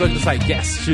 episódio do SciCast.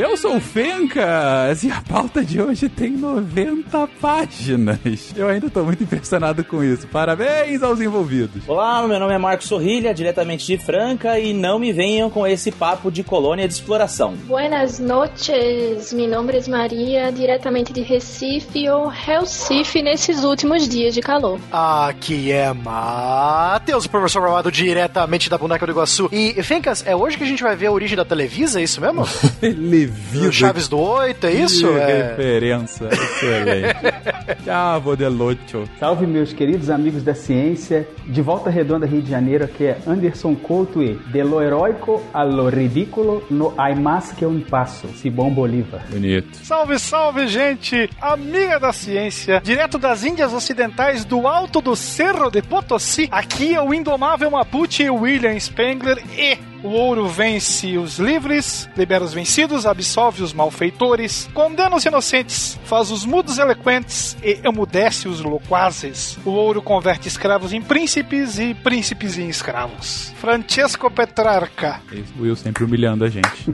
Eu sou o Fencas e a pauta de hoje tem 90 páginas. Eu ainda tô muito impressionado com isso. Parabéns aos envolvidos. Olá, meu nome é Marcos Sorrilha, diretamente de Franca, e não me venham com esse papo de colônia de exploração. Buenas noches, meu nome é Maria, diretamente de Recife ou Recife nesses últimos dias de calor. Aqui é Matheus, professor formado diretamente da Boneca do Iguaçu. E, Fencas, é hoje que a gente vai ver a origem da Televisa, é isso mesmo? Televisa. O Chaves do 8, é isso? Que É... referência. Excelente. Chavo de Lucho. Salve meus queridos amigos da ciência, de Volta Redonda, Rio de Janeiro, aqui é Anderson Couto e de lo heroico a lo ridículo no hay más que un passo, Simão Bolívar. Bonito. Salve, salve, gente! Amiga da ciência, direto das Índias Ocidentais, do alto do Cerro de Potosí. Aqui é o indomável Mapuche William Spengler e o ouro vence os livres, libera os vencidos, absolve os malfeitores, condena os inocentes, faz os mudos eloquentes e emudece os loquazes. O ouro converte escravos em príncipes e príncipes em escravos. Francesco Petrarca. Esse Will sempre humilhando a gente.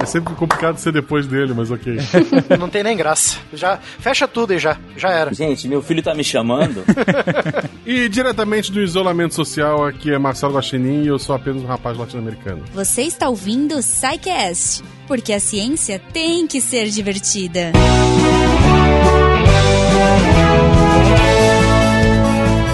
É sempre complicado ser depois dele, mas ok. Não tem nem graça. Já fecha tudo e já, já era. Gente, meu filho tá me chamando. E diretamente do isolamento social, aqui é Marcelo Guaxinim e eu sou apenas um rapaz latino-americano. Você está ouvindo o SciCast, porque a ciência tem que ser divertida.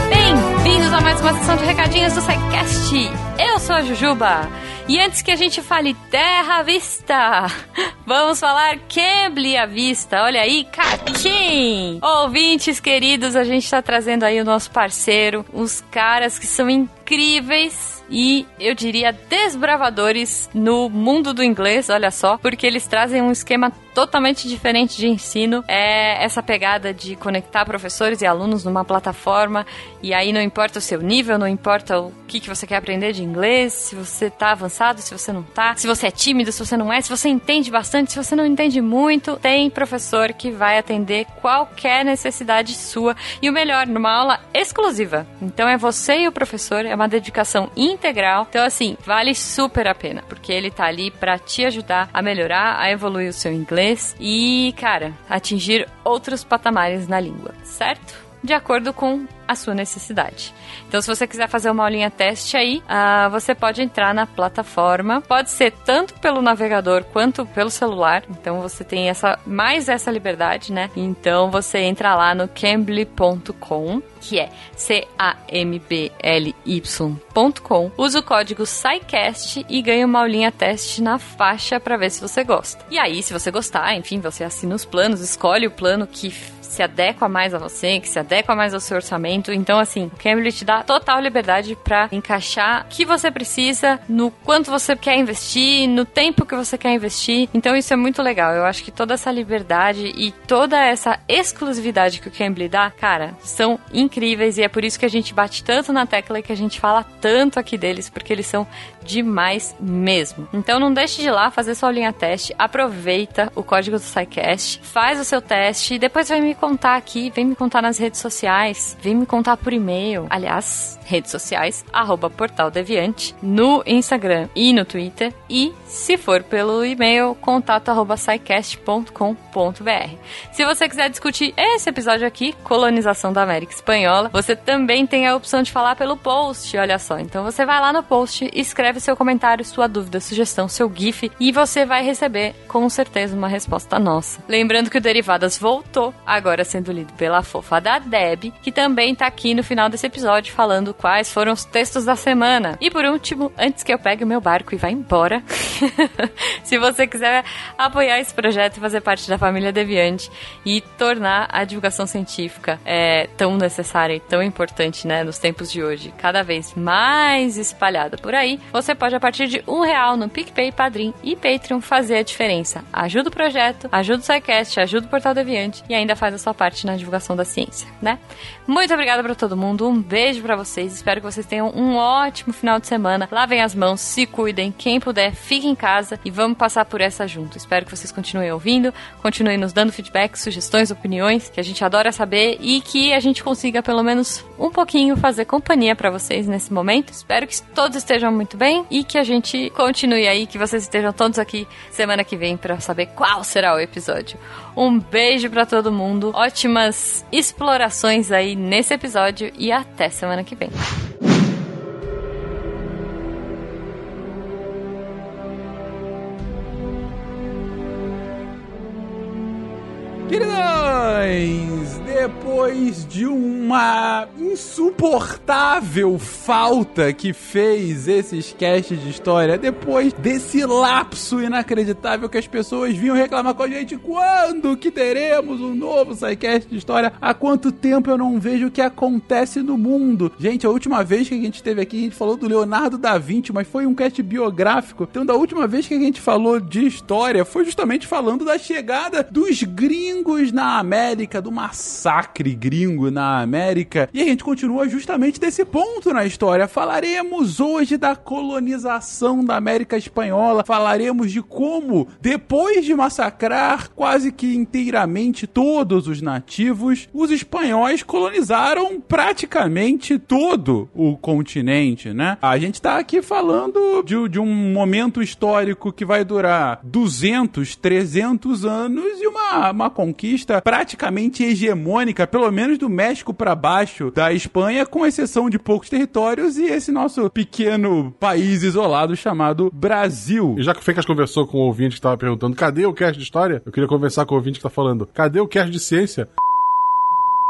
Bem-vindos a mais uma sessão de recadinhos do SciCast. Eu sou a Jujuba. E antes que a gente fale terra à vista, vamos falar Cambly à vista. Olha aí, Catim! Ouvintes queridos, a gente está trazendo aí o nosso parceiro, os caras que são incríveis e eu diria desbravadores no mundo do inglês, olha só, porque eles trazem um esquema totalmente diferente de ensino. É essa pegada de conectar professores e alunos numa plataforma e aí não importa o seu nível, não importa o que, que você quer aprender de inglês, se você tá avançado, se você não tá, se você é tímido, se você não é, se você entende bastante, se você não entende muito, tem professor que vai atender qualquer necessidade sua e o melhor, numa aula exclusiva. Então é você e o professor, é uma dedicação integral. Então assim, vale super a pena, porque ele tá ali para te ajudar a melhorar, a evoluir o seu inglês e, cara, atingir outros patamares na língua, certo? De acordo com a sua necessidade. Então, se você quiser fazer uma aulinha teste aí, ah, você pode entrar na plataforma. Pode ser tanto pelo navegador quanto pelo celular. Então, você tem essa mais essa liberdade, né? Então, você entra lá no cambly.com, que é c a m b l y.com. Usa o código SciCast e ganha uma aulinha teste na faixa para ver se você gosta. E aí, se você gostar, enfim, você assina os planos, escolhe o plano que se adequa mais a você, que se adequa mais ao seu orçamento. Então, assim, o Cambly te dá total liberdade para encaixar o que você precisa, no quanto você quer investir, no tempo que você quer investir. Então, isso é muito legal. Eu acho que toda essa liberdade e toda essa exclusividade que o Cambly dá, cara, são incríveis e é por isso que a gente bate tanto na tecla e que a gente fala tanto aqui deles, porque eles são demais mesmo. Então, não deixe de ir lá fazer sua linha teste, aproveita o código do SciCast, faz o seu teste e depois vai me contar aqui, vem me contar nas redes sociais, vem me contar por e-mail. Aliás, redes sociais, arroba Portal Deviante, no Instagram e no Twitter. E, se for pelo e-mail, contato arroba. Se você quiser discutir esse episódio aqui, colonização da América Espanhola, você também tem a opção de falar pelo post, olha só. Então você vai lá no post, escreve seu comentário, sua dúvida, sugestão, seu GIF e você vai receber com certeza uma resposta nossa. Lembrando que o Derivadas voltou, agora sendo lido pela fofa da Deb, que também tá aqui no final desse episódio falando quais foram os textos da semana. E por último, antes que eu pegue o meu barco e vá embora, se você quiser apoiar esse projeto e fazer parte da família Deviante e tornar a divulgação científica é, tão necessária e tão importante, né, nos tempos de hoje, cada vez mais espalhada por aí, você pode a partir de um real no PicPay, Padrim e Patreon fazer a diferença. Ajuda o projeto, ajuda o SciCast, ajuda o Portal Deviante e ainda faz a sua parte na divulgação da ciência, né? Muito obrigada obrigada pra todo mundo. Um beijo pra vocês. Espero que vocês tenham um ótimo final de semana. Lavem as mãos, se cuidem. Quem puder, fique em casa e vamos passar por essa junto. Espero que vocês continuem ouvindo, continuem nos dando feedback, sugestões, opiniões, que a gente adora saber e que a gente consiga pelo menos um pouquinho fazer companhia pra vocês nesse momento. Espero que todos estejam muito bem e que a gente continue aí, que vocês estejam todos aqui semana que vem pra saber qual será o episódio. Um beijo pra todo mundo, ótimas explorações aí nesse episódio e até semana que vem. Queridões, depois de uma insuportável falta que fez esses casts de história, depois desse lapso inacreditável que as pessoas vinham reclamar com a gente, quando que teremos um novo SciCast de história? Há quanto tempo eu não vejo o que acontece no mundo? Gente, a última vez que a gente esteve aqui, a gente falou do Leonardo da Vinci, mas foi um cast biográfico. Então, da última vez que a gente falou de história, foi justamente falando da chegada dos gringos na América, do massacre gringo na América. E a gente continua justamente desse ponto na história. Falaremos hoje da colonização da América Espanhola, falaremos de como, depois de massacrar quase que inteiramente todos os nativos, os espanhóis colonizaram praticamente todo o continente, né? A gente tá aqui falando de, de um momento histórico que vai durar 200, 300 anos e uma, uma conquista praticamente hegemônica, pelo menos do México para baixo da Espanha, com exceção de poucos territórios e esse nosso pequeno país isolado chamado Brasil. E já que o Fencas conversou com o ouvinte que tava perguntando cadê o cast de história, eu queria conversar com o ouvinte que tá falando cadê o cast de ciência?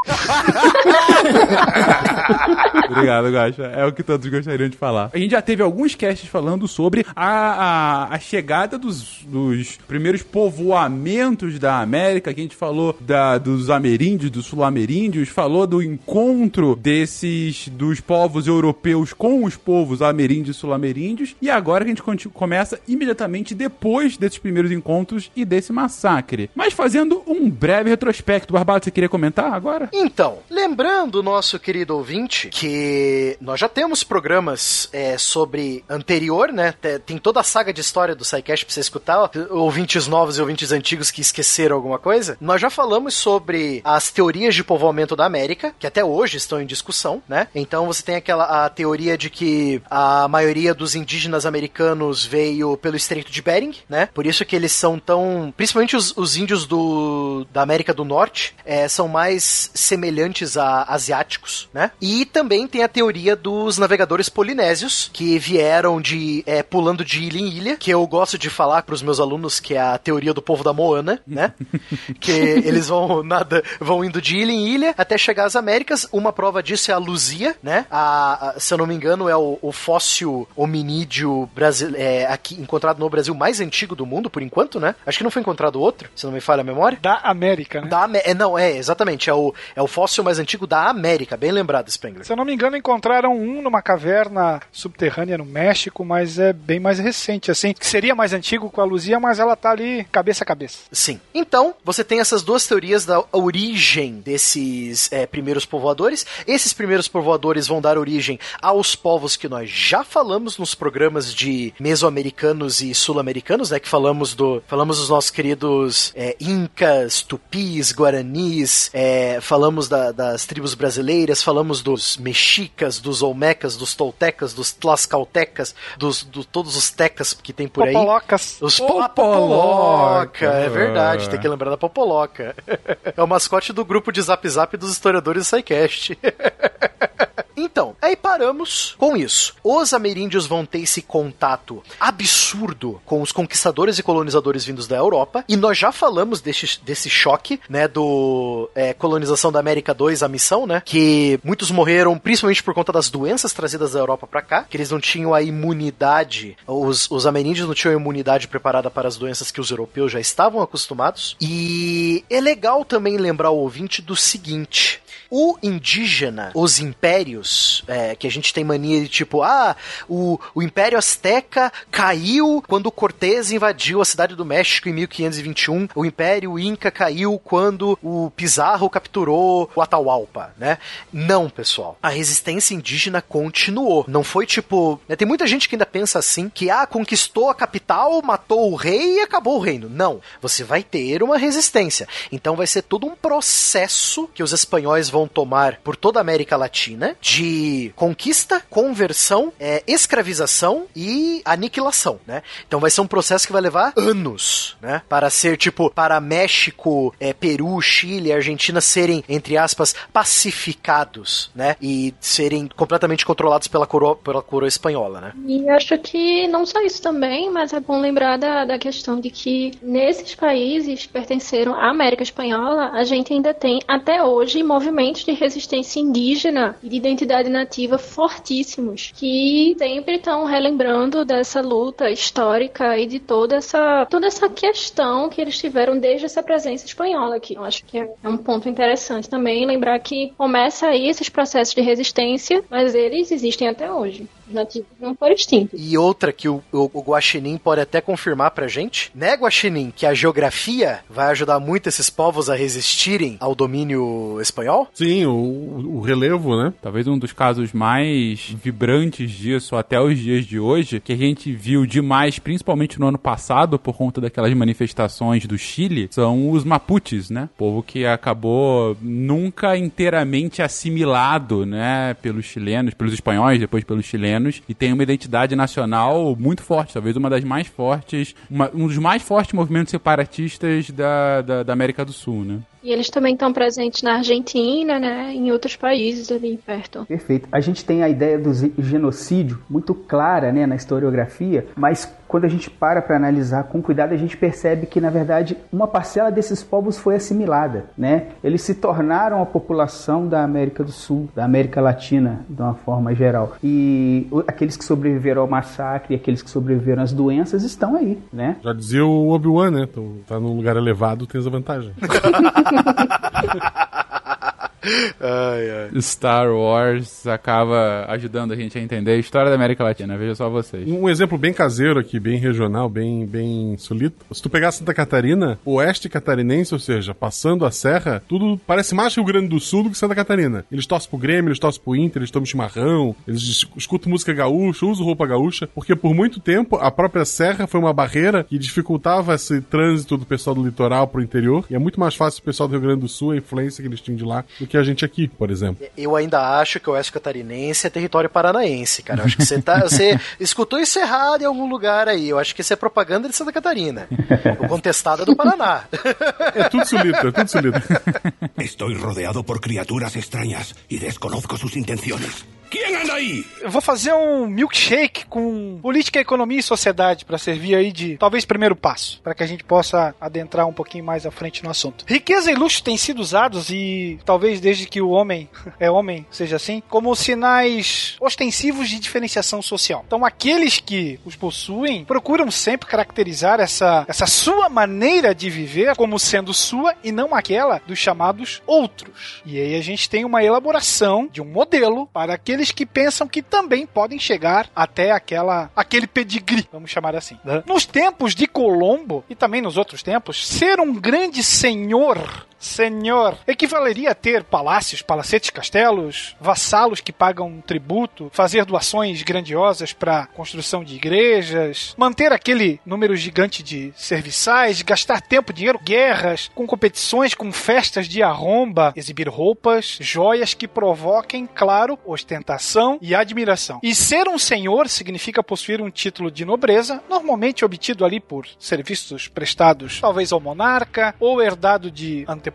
Obrigado, Gacha. É o que todos gostariam de falar. A gente já teve alguns casts falando sobre a, a, a chegada dos, dos primeiros povoamentos da América, que a gente falou da, dos ameríndios, dos sul-ameríndios, falou do encontro desses, dos povos europeus com os povos ameríndios e sul-ameríndios, e agora a gente começa imediatamente depois desses primeiros encontros e desse massacre. Mas fazendo um breve retrospecto, Barbato, você queria comentar agora? Então, lembrando o nosso querido ouvinte que nós já temos programas é, sobre anterior, né? Tem toda a saga de história do SciCast pra você escutar, ouvintes novos e ouvintes antigos que esqueceram alguma coisa. Nós já falamos sobre as teorias de povoamento da América, que até hoje estão em discussão, né? Então você tem aquela a teoria de que a maioria dos indígenas americanos veio pelo Estreito de Bering, né? Por isso que eles são tão. Principalmente os, os índios do, da América do Norte é, são mais semelhantes a asiáticos, né? E também tem a teoria dos navegadores polinésios, que vieram de é, pulando de ilha em ilha, que eu gosto de falar para os meus alunos que é a teoria do povo da Moana, né? que eles vão nada, vão indo de ilha em ilha até chegar às Américas. Uma prova disso é a Luzia, né? A, a, se eu não me engano, é o, o fóssil hominídeo brasile, é, aqui encontrado no Brasil mais antigo do mundo, por enquanto, né? Acho que não foi encontrado outro, se não me falha a memória. Da América, né? Da, é, não, é, exatamente. É o, é o fóssil mais antigo da América, bem lembrado, Spengler. Se eu não me engano, encontraram um numa caverna subterrânea no México, mas é bem mais recente, assim. Que seria mais antigo com a Luzia, mas ela tá ali cabeça a cabeça. Sim. Então, você tem essas duas teorias da origem desses é, primeiros povoadores. Esses primeiros povoadores vão dar origem aos povos que nós já falamos nos programas de mesoamericanos e sul-americanos, né? Que falamos do falamos dos nossos queridos é, incas, tupis, guaranis, é, falamos da, das tribos brasileiras, falamos dos mexicas, dos olmecas, dos toltecas, dos tlascaltecas, dos do, todos os tecas que tem por aí. Popolocas. Os po Popoloca, é verdade, tem que lembrar da Popoloca. é o mascote do grupo de Zap Zap dos historiadores do SciCast. Então, aí paramos com isso. Os ameríndios vão ter esse contato absurdo com os conquistadores e colonizadores vindos da Europa, e nós já falamos desse, desse choque, né, do é, colonização da América 2, a missão, né, que muitos morreram principalmente por conta das doenças trazidas da Europa para cá, que eles não tinham a imunidade, os, os ameríndios não tinham a imunidade preparada para as doenças que os europeus já estavam acostumados, e é legal também lembrar o ouvinte do seguinte, O indígena, os impérios, é, que a gente tem mania de tipo, ah, o, o Império Azteca caiu quando Cortés invadiu a cidade do México em 1521. O Império Inca caiu quando o Pizarro capturou o Atahualpa, né? Não, pessoal. A resistência indígena continuou. Não foi tipo. né, Tem muita gente que ainda pensa assim: que ah, conquistou a capital, matou o rei e acabou o reino. Não. Você vai ter uma resistência. Então vai ser todo um processo que os espanhóis vão tomar por toda a América Latina de conquista, conversão, é, escravização e aniquilação, né? Então vai ser um processo que vai levar anos, né? Para ser tipo, para México, é, Peru, Chile, Argentina serem, entre aspas, pacificados, né? E serem completamente controlados pela coroa, pela coroa espanhola, né? E acho que não só isso também, mas é bom lembrar da, da questão de que nesses países que pertenceram à América Espanhola, a gente ainda tem até hoje movimentos de resistência indígena e de identidade nativa fortíssimos, que sempre estão relembrando dessa luta histórica e de toda essa, toda essa questão que eles tiveram desde essa presença espanhola aqui. Eu acho que é um ponto interessante também lembrar que começa aí esses processos de resistência, mas eles existem até hoje. Os nativos não foram extintos. E outra que o, o, o Guaxinim pode até confirmar pra gente, né, Guaxinim, que a geografia vai ajudar muito esses povos a resistirem ao domínio espanhol? Sim, o, o relevo, né? Talvez um dos casos mais vibrantes disso até os dias de hoje, que a gente viu demais, principalmente no ano passado, por conta daquelas manifestações do Chile, são os Mapuches, né? Povo que acabou nunca inteiramente assimilado, né, pelos chilenos, pelos espanhóis, depois pelos chilenos, e tem uma identidade nacional muito forte, talvez uma das mais fortes, uma- um dos mais fortes movimentos separatistas da, da, da América do Sul, né? E eles também estão presentes na Argentina, né? Em outros países ali perto. Perfeito. A gente tem a ideia do genocídio muito clara né, na historiografia, mas quando a gente para para analisar com cuidado, a gente percebe que, na verdade, uma parcela desses povos foi assimilada. Né? Eles se tornaram a população da América do Sul, da América Latina, de uma forma geral. E aqueles que sobreviveram ao massacre, aqueles que sobreviveram às doenças, estão aí. Né? Já dizia o Obi-Wan, né? Então, tá num lugar elevado, tem essa vantagem. Ai, ai. Star Wars acaba ajudando a gente a entender a história da América Latina, veja só vocês. Um exemplo bem caseiro aqui, bem regional, bem, bem solito. Se tu pegar Santa Catarina, oeste catarinense, ou seja, passando a serra, tudo parece mais Rio Grande do Sul do que Santa Catarina. Eles torcem pro Grêmio, eles torcem pro Inter, eles tomam chimarrão, eles es- escutam música gaúcha, usam roupa gaúcha, porque por muito tempo a própria serra foi uma barreira que dificultava esse trânsito do pessoal do litoral pro interior, e é muito mais fácil o pessoal do Rio Grande do Sul, a influência que eles tinham de lá, do que a gente aqui, por exemplo. Eu ainda acho que o Oeste Catarinense é território paranaense, cara. Eu acho que você tá. Você escutou isso errado em algum lugar aí. Eu acho que isso é propaganda de Santa Catarina. O contestado é do Paraná. É tudo solito, é tudo solito. Estoy rodeado por criaturas extrañas y desconozco sus intenciones. ¿Quién anda ahí? Eu vou fazer um milkshake com política, economia e sociedade para servir aí de talvez primeiro passo, para que a gente possa adentrar um pouquinho mais à frente no assunto. Riqueza e luxo têm sido usados e talvez desde que o homem é homem seja assim, como sinais ostensivos de diferenciação social. Então aqueles que os possuem procuram sempre caracterizar essa essa sua maneira de viver como sendo sua e não aquela dos chamados outros. E aí a gente tem uma elaboração de um modelo para aqueles que pensam que também podem chegar até aquela aquele pedigree, vamos chamar assim. né? Nos tempos de Colombo e também nos outros tempos, ser um grande senhor Senhor, equivaleria a ter palácios, palacetes, castelos, vassalos que pagam tributo, fazer doações grandiosas para construção de igrejas, manter aquele número gigante de serviçais, gastar tempo, dinheiro, guerras, com competições, com festas de arromba, exibir roupas, joias que provoquem, claro, ostentação e admiração. E ser um senhor significa possuir um título de nobreza, normalmente obtido ali por serviços prestados, talvez ao monarca, ou herdado de antepassados,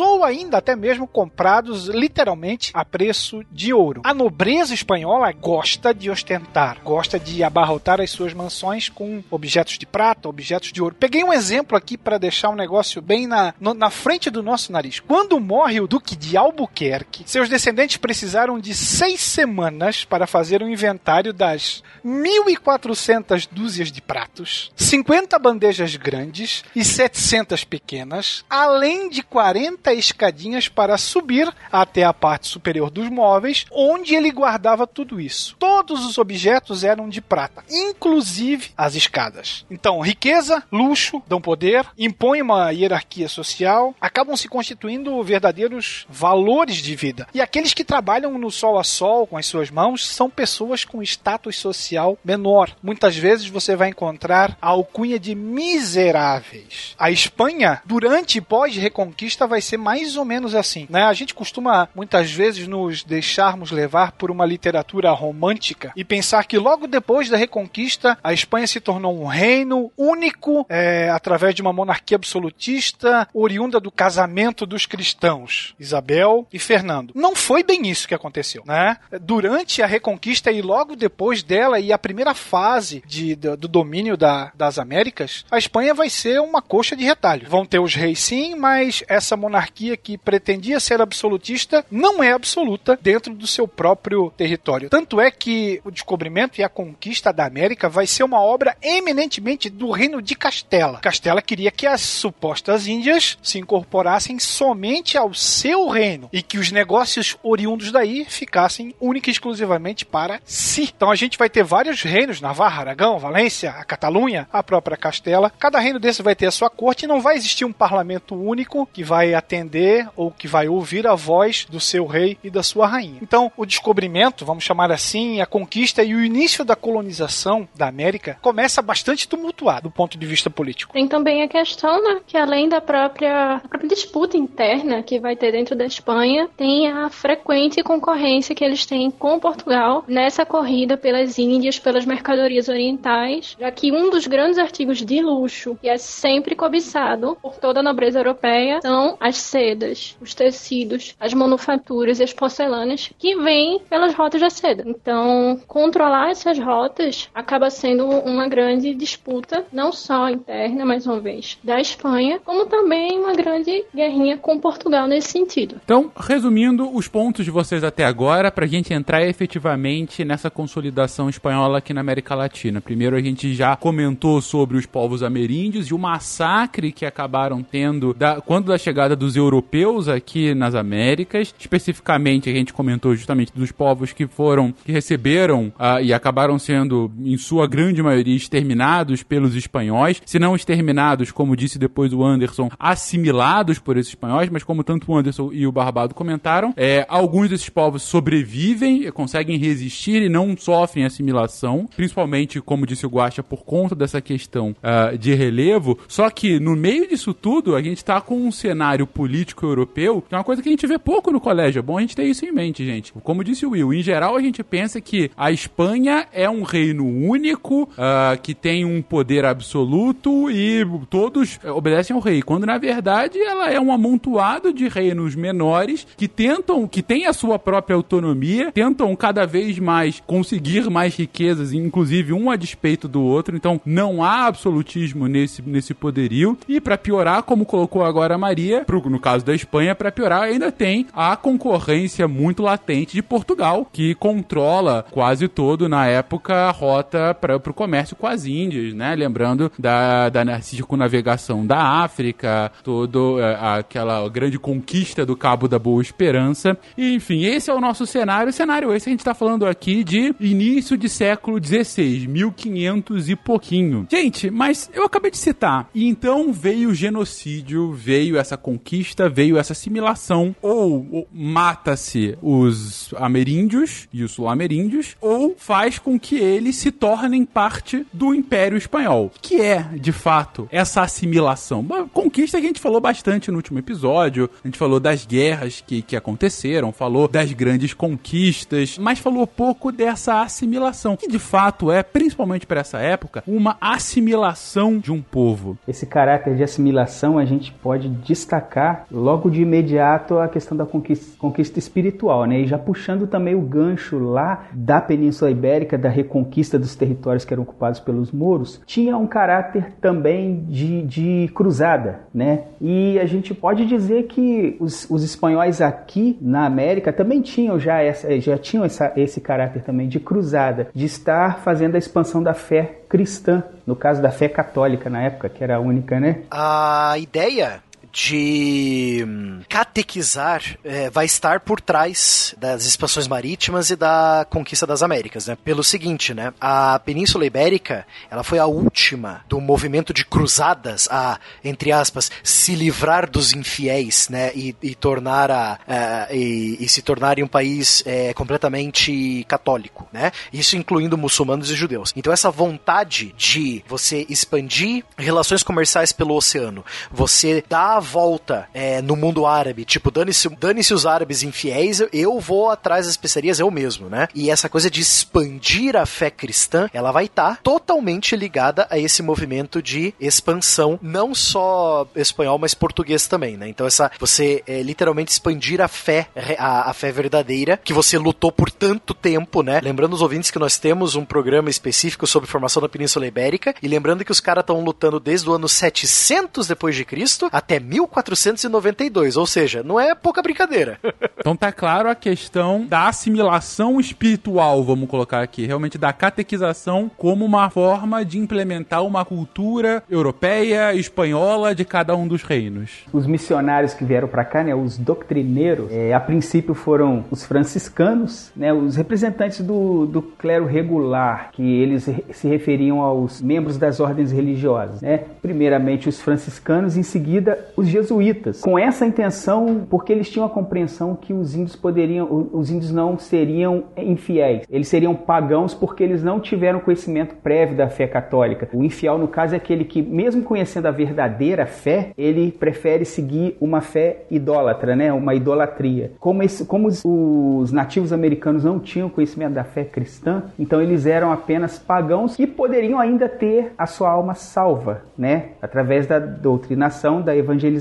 ou ainda até mesmo comprados literalmente a preço de ouro. A nobreza espanhola gosta de ostentar, gosta de abarrotar as suas mansões com objetos de prata, objetos de ouro. Peguei um exemplo aqui para deixar um negócio bem na, no- na frente do nosso nariz. Quando morre o Duque de Albuquerque, seus descendentes precisaram de seis semanas para fazer um inventário das 1.400 dúzias de pratos, 50 bandejas grandes e 700 pequenas, além de 40 escadinhas para subir até a parte superior dos móveis, onde ele guardava tudo isso. Todos os objetos eram de prata, inclusive as escadas. Então, riqueza, luxo, dão poder, impõem uma hierarquia social, acabam se constituindo verdadeiros valores de vida. E aqueles que trabalham no sol a sol com as suas mãos são pessoas com status social menor. Muitas vezes você vai encontrar a alcunha de miseráveis. A Espanha, durante e pós-reconquista, vai ser mais ou menos assim. Né? A gente costuma muitas vezes nos deixarmos levar por uma literatura romântica e pensar que logo depois da reconquista a Espanha se tornou um reino único é, através de uma monarquia absolutista oriunda do casamento dos cristãos, Isabel e Fernando. Não foi bem isso que aconteceu, né? Durante a reconquista e logo depois dela e a primeira fase de, do, do domínio da, das Américas, a Espanha vai ser uma coxa de retalho. Vão ter os reis sim, mas essa monarquia que pretendia ser absolutista não é absoluta dentro do seu próprio território. Tanto é que o descobrimento e a conquista da América vai ser uma obra eminentemente do reino de Castela. Castela queria que as supostas Índias se incorporassem somente ao seu reino e que os negócios oriundos daí ficassem única e exclusivamente para si. Então a gente vai ter vários reinos, Navarra, Aragão, Valência, a Catalunha, a própria Castela. Cada reino desse vai ter a sua corte e não vai existir um parlamento único que vai atender ou que vai ouvir a voz do seu rei e da sua rainha. Então, o descobrimento, vamos chamar assim, a conquista e o início da colonização da América começa bastante tumultuado do ponto de vista político. Tem também a questão, né, que além da própria, própria disputa interna que vai ter dentro da Espanha, tem a frequente concorrência que eles têm com Portugal nessa corrida pelas Índias, pelas mercadorias orientais, já que um dos grandes artigos de luxo que é sempre cobiçado por toda a nobreza europeia são as sedas, os tecidos, as manufaturas e as porcelanas que vêm pelas rotas da seda. Então, controlar essas rotas acaba sendo uma grande disputa, não só interna, mais uma vez, da Espanha, como também uma grande guerrinha com Portugal nesse sentido. Então, resumindo os pontos de vocês até agora, para a gente entrar efetivamente nessa consolidação espanhola aqui na América Latina. Primeiro, a gente já comentou sobre os povos ameríndios e o massacre que acabaram tendo da, quando da chegada dos europeus aqui nas Américas. Especificamente, a gente comentou justamente dos povos que foram, que receberam uh, e acabaram sendo, em sua grande maioria, exterminados pelos espanhóis. Se não exterminados, como disse depois o Anderson, assimilados por esses espanhóis, mas como tanto o Anderson e o Barbado comentaram, é, alguns desses povos sobrevivem, conseguem resistir e não sofrem assimilação, principalmente, como disse o Guaxa, por conta dessa questão uh, de relevo. Só que no meio disso tudo, a gente está com um cenário político europeu, que é uma coisa que a gente vê pouco no colégio. É bom a gente ter isso em mente, gente. Como disse o Will, em geral a gente pensa que a Espanha é um reino único, uh, que tem um poder absoluto e todos obedecem ao rei, quando na verdade ela é um amontoado de reinos menores que tentam, que têm a sua própria autonomia, tentam cada vez mais conseguir mais riquezas, inclusive um a despeito do outro. Então não há absolutismo nesse, nesse poderio. E para piorar, como colocou agora a Maria, pro, no caso da Espanha, para piorar, ainda tem a concorrência muito latente de Portugal, que controla quase todo, na época, a rota para o comércio com as Índias, né? Lembrando da, da circunnavegação da África, todo é, aquela grande conquista do Cabo da Boa Esperança. E, enfim, esse é o nosso cenário. Cenário esse a gente está falando aqui de início de século XVI, 1500 e pouquinho. Gente, mas eu acabei de citar. E então veio o genocídio, veio essa conquista, veio essa assimilação. Ou, ou mata-se os ameríndios e os sul-ameríndios, ou faz com que eles se tornem parte do Império Espanhol. Que é, de fato, essa assimilação. Uma conquista que a gente falou bastante no último episódio. A gente falou das guerras que, que aconteceram, falou das grandes conquistas, mas falou pouco dessa assimilação, que de fato é, principalmente para essa época, uma assimilação de um povo. Esse caráter de assimilação a gente pode destacar logo de imediato a questão da conquista, conquista espiritual, né? E já puxando também o gancho lá da Península Ibérica, da reconquista dos territórios que eram ocupados pelos mouros, tinha um caráter também de, de cruzada, né? E a gente pode dizer que os, os espanhóis aqui na América também tinham já, essa, já tinham essa, esse caráter também de cruzada, de estar fazendo a expansão da fé cristã, no caso da fé católica na época, que era a única, né? A ideia de hum, catequizar é, vai estar por trás das expansões marítimas e da conquista das Américas, né? Pelo seguinte, né? A Península Ibérica, ela foi a última do movimento de cruzadas a, entre aspas, se livrar dos infiéis, né? E, e tornar a, a e, e, se tornar um país é, completamente católico, né? Isso incluindo muçulmanos e judeus. Então essa vontade de você expandir relações comerciais pelo oceano, você dar volta é, no mundo árabe, tipo, dane-se dane os árabes infiéis, eu vou atrás das especiarias eu mesmo, né? E essa coisa de expandir a fé cristã, ela vai estar tá totalmente ligada a esse movimento de expansão, não só espanhol, mas português também, né? Então essa você é, literalmente expandir a fé, a, a fé verdadeira que você lutou por tanto tempo, né? Lembrando os ouvintes que nós temos um programa específico sobre formação da Península Ibérica e lembrando que os caras estão lutando desde o ano 700 depois de Cristo até 1492, ou seja, não é pouca brincadeira. então tá claro a questão da assimilação espiritual, vamos colocar aqui, realmente da catequização como uma forma de implementar uma cultura europeia, espanhola de cada um dos reinos. Os missionários que vieram para cá, né, os doutrineiros, é, a princípio foram os franciscanos, né, os representantes do, do clero regular, que eles se referiam aos membros das ordens religiosas, né? Primeiramente os franciscanos, em seguida os jesuítas, com essa intenção, porque eles tinham a compreensão que os índios poderiam, os índios não seriam infiéis, eles seriam pagãos porque eles não tiveram conhecimento prévio da fé católica. O infiel, no caso, é aquele que, mesmo conhecendo a verdadeira fé, ele prefere seguir uma fé idólatra, né? Uma idolatria. Como, esse, como os, os nativos americanos não tinham conhecimento da fé cristã, então eles eram apenas pagãos que poderiam ainda ter a sua alma salva, né? Através da doutrinação, da evangelização.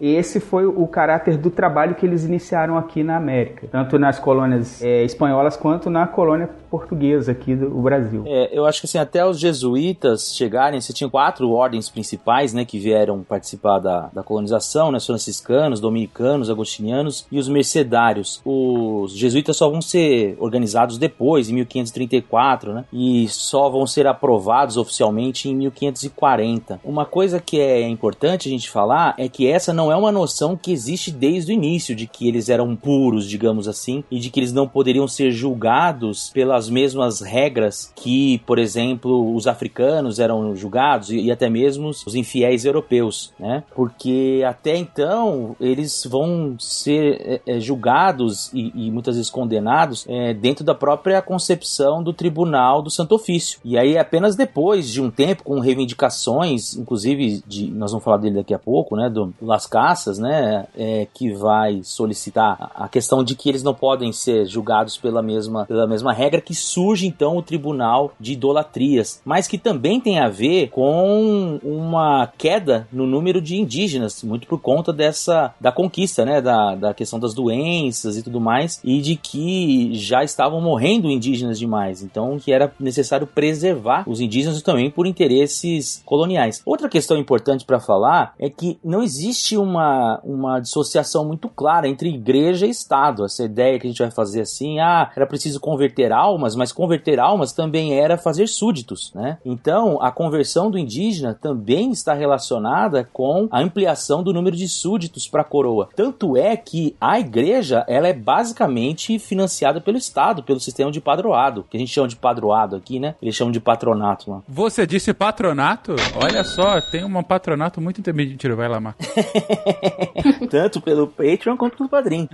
Esse foi o caráter do trabalho que eles iniciaram aqui na América, tanto nas colônias é, espanholas quanto na colônia portuguesa aqui do Brasil. É, eu acho que assim, até os jesuítas chegarem, você tinha quatro ordens principais, né, que vieram participar da, da colonização, né, os franciscanos, dominicanos, agostinianos e os mercedários. Os jesuítas só vão ser organizados depois, em 1534, né, e só vão ser aprovados oficialmente em 1540. Uma coisa que é importante a gente falar é que essa não é uma noção que existe desde o início, de que eles eram puros, digamos assim, e de que eles não poderiam ser julgados pelas mesmas regras que, por exemplo, os africanos eram julgados e, até mesmo os infiéis europeus, né? Porque até então eles vão ser é, julgados e, e, muitas vezes condenados é, dentro da própria concepção do tribunal do Santo Ofício. E aí apenas depois de um tempo com reivindicações, inclusive de nós vamos falar dele daqui a pouco, né? Do Las Caças, né? É, que vai solicitar a questão de que eles não podem ser julgados pela mesma pela mesma regra que surge então o tribunal de idolatrias, mas que também tem a ver com uma queda no número de indígenas, muito por conta dessa da conquista, né, da, da questão das doenças e tudo mais, e de que já estavam morrendo indígenas demais, então que era necessário preservar os indígenas também por interesses coloniais. Outra questão importante para falar é que não existe uma, uma dissociação muito clara entre igreja e Estado. Essa ideia que a gente vai fazer assim, ah, era preciso converter almas, mas converter almas também era fazer súditos, né? Então, a conversão do indígena também está relacionada com a ampliação do número de súditos para a coroa. Tanto é que a igreja, ela é basicamente financiada pelo Estado, pelo sistema de padroado, que a gente chama de padroado aqui, né? Eles chamam de patronato lá. Você disse patronato? Olha só, tem um patronato muito intermediário. Vai lá, Marco. Tanto pelo Patreon quanto pelo Padrim.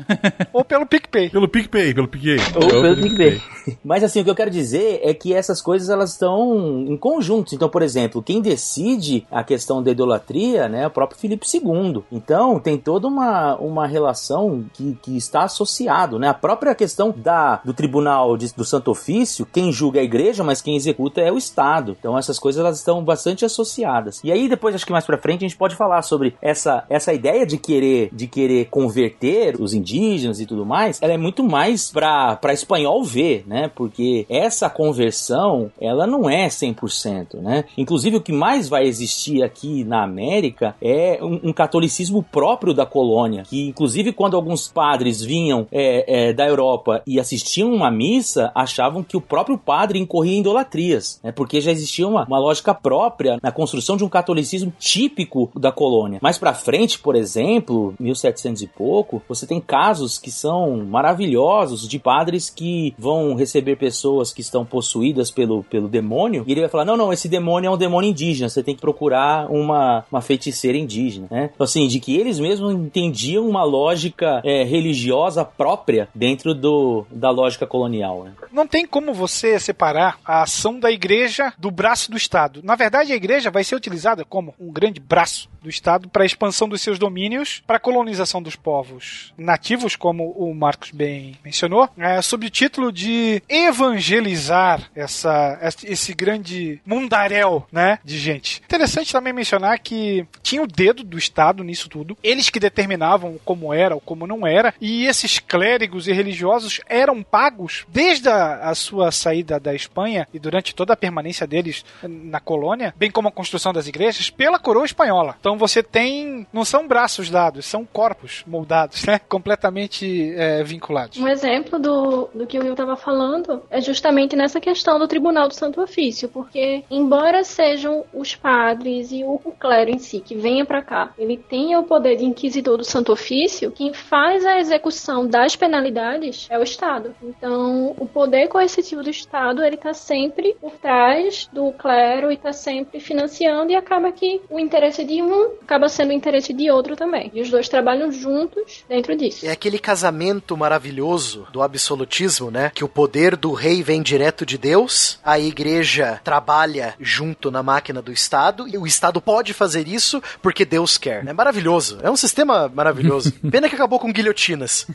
Ou pelo PicPay. Pelo PicPay, pelo PicPay. Ou, Ou pelo, pelo PicPay. Mas assim, o que eu quero dizer é que essas coisas elas estão em conjunto. Então, por exemplo, quem decide a questão da idolatria né, é o próprio Filipe II. Então, tem toda uma, uma relação que, que está associado. Né? A própria questão da, do tribunal de, do Santo Ofício, quem julga é a igreja, mas quem executa é o Estado. Então, essas coisas elas estão bastante associadas. E aí, depois, acho que mais pra frente, a gente pode falar sobre essa, essa ideia de querer, de querer converter os indígenas e tudo mais. Ela é muito mais para espanhol ver, né? Porque essa conversão, ela não é 100%, né? Inclusive, o que mais vai existir aqui na América é um, um catolicismo próprio da colônia, que inclusive quando alguns padres vinham é, é, da Europa e assistiam uma missa, achavam que o próprio padre incorria em idolatrias, né? Porque já existia uma, uma lógica própria na construção de um catolicismo típico da colônia. Mas Mais pra frente, por exemplo, 1700 e pouco, você tem casos que são maravilhosos de padres que vão receber pessoas que estão possuídas pelo, pelo demônio e ele vai falar: não, não, esse demônio é um demônio indígena, você tem que procurar uma, uma feiticeira indígena, né? Então, assim, de que eles mesmos entendiam uma lógica é, religiosa própria dentro do, da lógica colonial, né? Não tem como você separar a ação da igreja do braço do Estado. Na verdade, a igreja vai ser utilizada como um grande braço do Estado para expansão dos seus domínios, para a colonização dos povos nativos, como o Marcos bem mencionou, é, sob o título de evangelizar essa, esse grande mundaréu né, de gente. Interessante também mencionar que tinha o dedo do Estado nisso tudo, eles que determinavam como era ou como não era, e esses clérigos e religiosos eram pagos desde a, a sua saída da Espanha e durante toda a permanência deles na colônia, bem como a construção das igrejas, pela coroa espanhola. Então você tem. Não são braços dados, são corpos moldados, né? Completamente é, vinculados. Um exemplo do, do que o Will estava falando é justamente nessa questão do Tribunal do Santo Ofício, porque, embora sejam os padres e o clero em si que venha para cá, ele tenha o poder de inquisidor do Santo Ofício, quem faz a execução das penalidades é o Estado. Então, o poder coercitivo do Estado, ele tá sempre por trás do clero e está sempre financiando e acaba que o interesse de um acaba sendo o interesse de outro também. E os dois trabalham juntos dentro disso. É aquele casamento maravilhoso do absolutismo, né? Que o poder do rei vem direto de Deus, a igreja trabalha junto na máquina do Estado e o Estado pode fazer isso porque Deus quer. É maravilhoso. É um sistema maravilhoso. Pena que acabou com guilhotinas.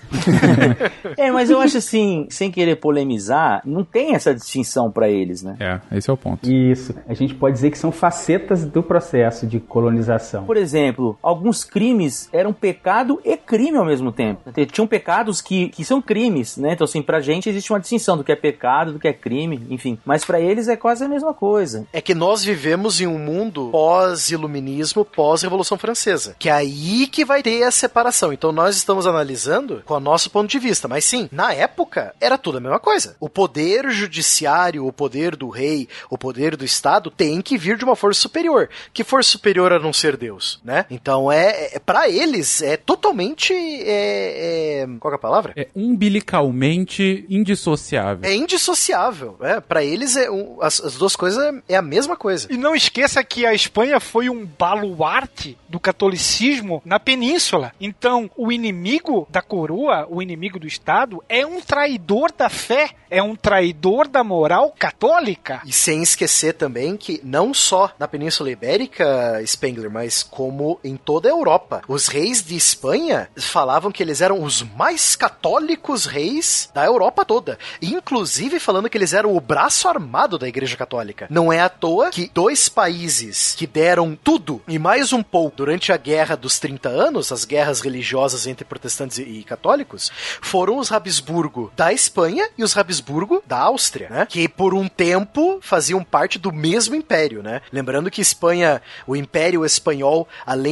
é, mas eu acho assim, sem querer polemizar, não tem essa distinção para eles, né? É, esse é o ponto. Isso. A gente pode dizer que são facetas do processo de colonização. Por exemplo, alguns crimes eram pecado e crime ao mesmo tempo. Tinham pecados que, que são crimes, né? Então, assim, pra gente existe uma distinção do que é pecado, do que é crime, enfim. Mas para eles é quase a mesma coisa. É que nós vivemos em um mundo pós-iluminismo, pós-revolução francesa. Que é aí que vai ter a separação. Então, nós estamos analisando com o nosso ponto de vista. Mas sim, na época, era tudo a mesma coisa. O poder judiciário, o poder do rei, o poder do Estado tem que vir de uma força superior. Que força superior a não ser Deus, né? Então é, é para eles é totalmente é, é, qual é a palavra? É umbilicalmente indissociável. É indissociável, é. Para eles é um, as, as, duas coisas é a mesma coisa. E não esqueça que a Espanha foi um baluarte do catolicismo na península. Então o inimigo da coroa, o inimigo do Estado, é um traidor da fé, é um traidor da moral católica. E sem esquecer também que não só na Península Ibérica, Spengler, mas como em toda a Europa, os reis de Espanha falavam que eles eram os mais católicos reis da Europa toda, inclusive falando que eles eram o braço armado da Igreja Católica. Não é à toa que dois países que deram tudo e mais um pouco durante a Guerra dos 30 anos, as guerras religiosas entre protestantes e católicos, foram os Habsburgo da Espanha e os Habsburgo da Áustria, né? Que por um tempo faziam parte do mesmo império, né? Lembrando que Espanha, o Império Espanhol,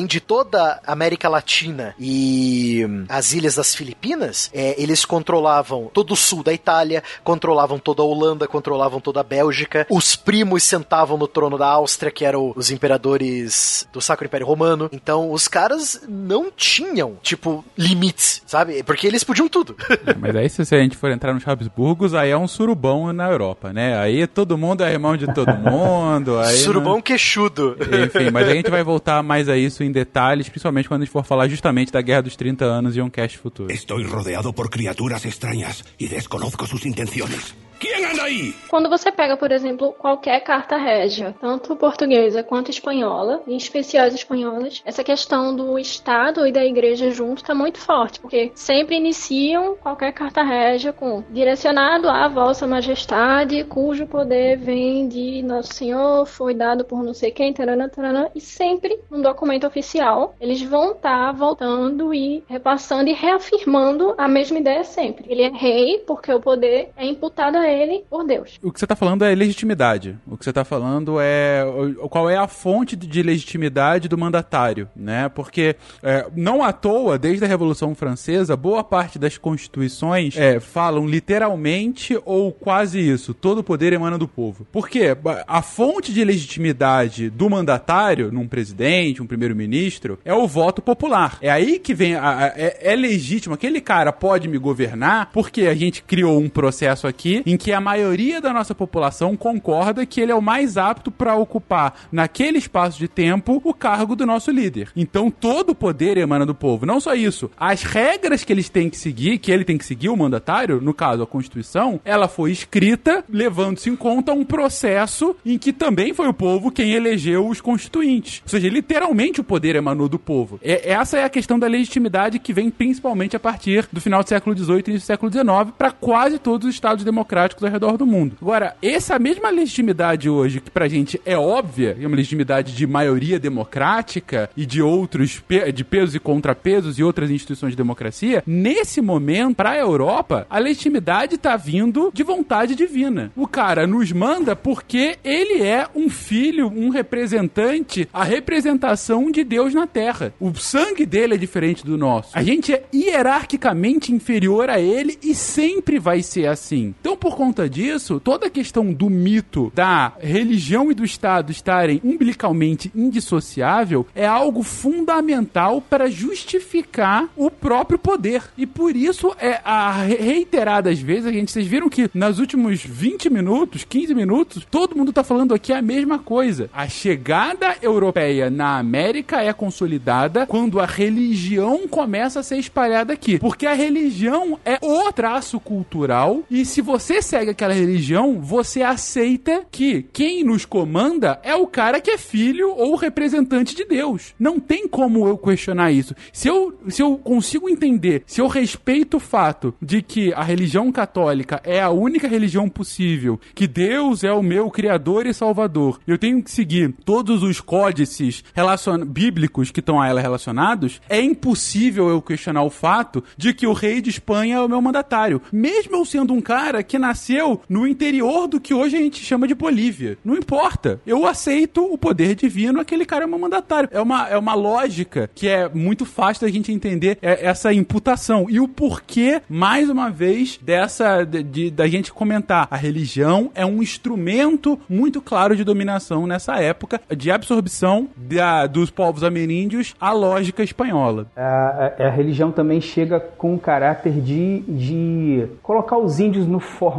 de toda a América Latina e as ilhas das Filipinas, é, eles controlavam todo o sul da Itália, controlavam toda a Holanda, controlavam toda a Bélgica. Os primos sentavam no trono da Áustria, que eram os imperadores do Sacro Império Romano. Então, os caras não tinham, tipo, limites, sabe? Porque eles podiam tudo. É, mas aí, se a gente for entrar nos Habsburgos, aí é um surubão na Europa, né? Aí todo mundo é irmão de todo mundo. Surubão não... queixudo. Enfim, mas a gente vai voltar mais a isso em detalhes, principalmente quando a gente for falar justamente da Guerra dos 30 Anos e um cast futuro. Estou rodeado por criaturas extrañas e desconozco suas intenções. Quem anda aí? Quando você pega, por exemplo, qualquer carta régia, tanto portuguesa quanto espanhola, em especial as espanholas, essa questão do Estado e da Igreja junto está muito forte, porque sempre iniciam qualquer carta régia com direcionado à Vossa Majestade, cujo poder vem de Nosso Senhor, foi dado por não sei quem, tarana, tarana, e sempre um documento oficial, eles vão estar tá voltando e repassando e reafirmando a mesma ideia sempre. Ele é rei porque o poder é imputado a ele por Deus. O que você está falando é legitimidade. O que você está falando é qual é a fonte de legitimidade do mandatário, né? Porque é, não à toa, desde a Revolução Francesa, boa parte das constituições é, falam literalmente ou quase isso: todo poder emana do povo. Porque a fonte de legitimidade do mandatário, num presidente, um primeiro-ministro, é o voto popular. É aí que vem. a- a- é, é legítimo. Aquele cara pode me governar porque a gente criou um processo aqui em que a maioria da nossa população concorda que ele é o mais apto para ocupar, naquele espaço de tempo, o cargo do nosso líder. Então todo o poder emana do povo. Não só isso, as regras que eles têm que seguir, que ele tem que seguir, o mandatário, no caso a Constituição, ela foi escrita levando-se em conta um processo em que também foi o povo quem elegeu os constituintes. Ou seja, literalmente o poder emanou do povo. É- essa é a questão da legitimidade que vem principalmente a partir do final do século XVIII e do século XIX para quase todos os estados democráticos ao redor do mundo. Agora, essa mesma legitimidade hoje, que pra gente é óbvia, é uma legitimidade de maioria democrática e de outros pe- de pesos e contrapesos e outras instituições de democracia, nesse momento, pra Europa, a legitimidade tá vindo de vontade divina. O cara nos manda porque ele é um filho, um representante, a representação de Deus na Terra. O sangue dele é diferente do nosso. A gente é hierarquicamente inferior a ele e sempre vai ser assim. Então, por conta disso, toda a questão do mito da religião e do Estado estarem umbilicalmente indissociável é algo fundamental para justificar o próprio poder. E por isso é a re- reiteradas vezes, a gente, vocês viram que nos últimos 20 minutos, 15 minutos, todo mundo tá falando aqui a mesma coisa. A chegada europeia na América é consolidada quando a religião começa a ser espalhada aqui. Porque a religião é o traço cultural e se você segue aquela religião, você aceita que quem nos comanda é o cara que é filho ou representante de Deus. Não tem como eu questionar isso. Se eu, se eu consigo entender, se eu respeito o fato de que a religião católica é a única religião possível, que Deus é o meu criador e salvador, eu tenho que seguir todos os códices relacion... bíblicos que estão a ela relacionados, é impossível eu questionar o fato de que o rei de Espanha é o meu mandatário. Mesmo eu sendo um cara que nasceu no interior do que hoje a gente chama de Bolívia. Não importa. Eu aceito o poder divino, aquele cara é meu mandatário. É uma, é uma lógica que é muito fácil da gente entender é, essa imputação. E o porquê, mais uma vez, dessa de, de- da gente comentar. A religião é um instrumento muito claro de dominação nessa época, de absorção da, dos povos ameríndios à lógica espanhola. A, a- a religião também chega com o caráter de, de colocar os índios no formato,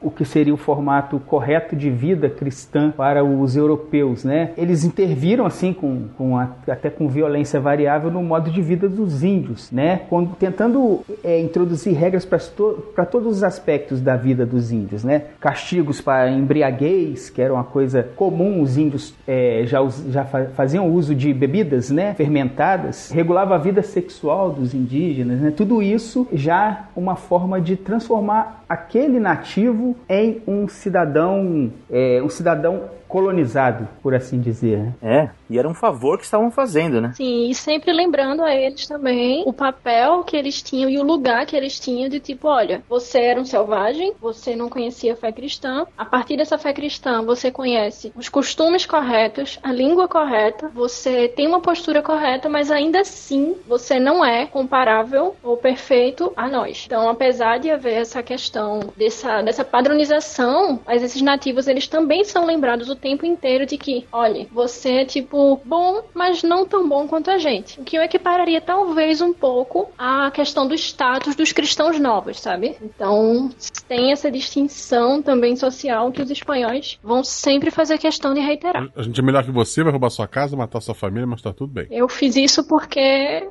o que seria o formato correto de vida cristã para os europeus, né? Eles interviram assim com, com a- até com violência variável no modo de vida dos índios, né? Quando, tentando é, introduzir regras para to, todos os aspectos da vida dos índios, né? Castigos para embriaguez, que era uma coisa comum, os índios é, já, já fa- faziam uso de bebidas, né? Fermentadas, regulava a vida sexual dos indígenas, né? Tudo isso já uma forma de transformar aquele nativo em um cidadão, é, um cidadão colonizado, por assim dizer. né? É, e era um favor que estavam fazendo, né? Sim, e sempre lembrando a eles também o papel que eles tinham e o lugar que eles tinham de tipo, olha, você era um selvagem, você não conhecia a fé cristã, a partir dessa fé cristã você conhece os costumes corretos, a língua correta, você tem uma postura correta, mas ainda assim você não é comparável ou perfeito a nós. Então, apesar de haver essa questão dessa, dessa padronização, mas esses nativos eles também são lembrados o tempo inteiro de que, olha, você é tipo bom, mas não tão bom quanto a gente. O que eu equipararia talvez um pouco à questão do status dos cristãos novos, sabe? Então, tem essa distinção também social que os espanhóis vão sempre fazer questão de reiterar. A gente é melhor que você, vai roubar sua casa, matar sua família, mas tá tudo bem. Eu fiz isso porque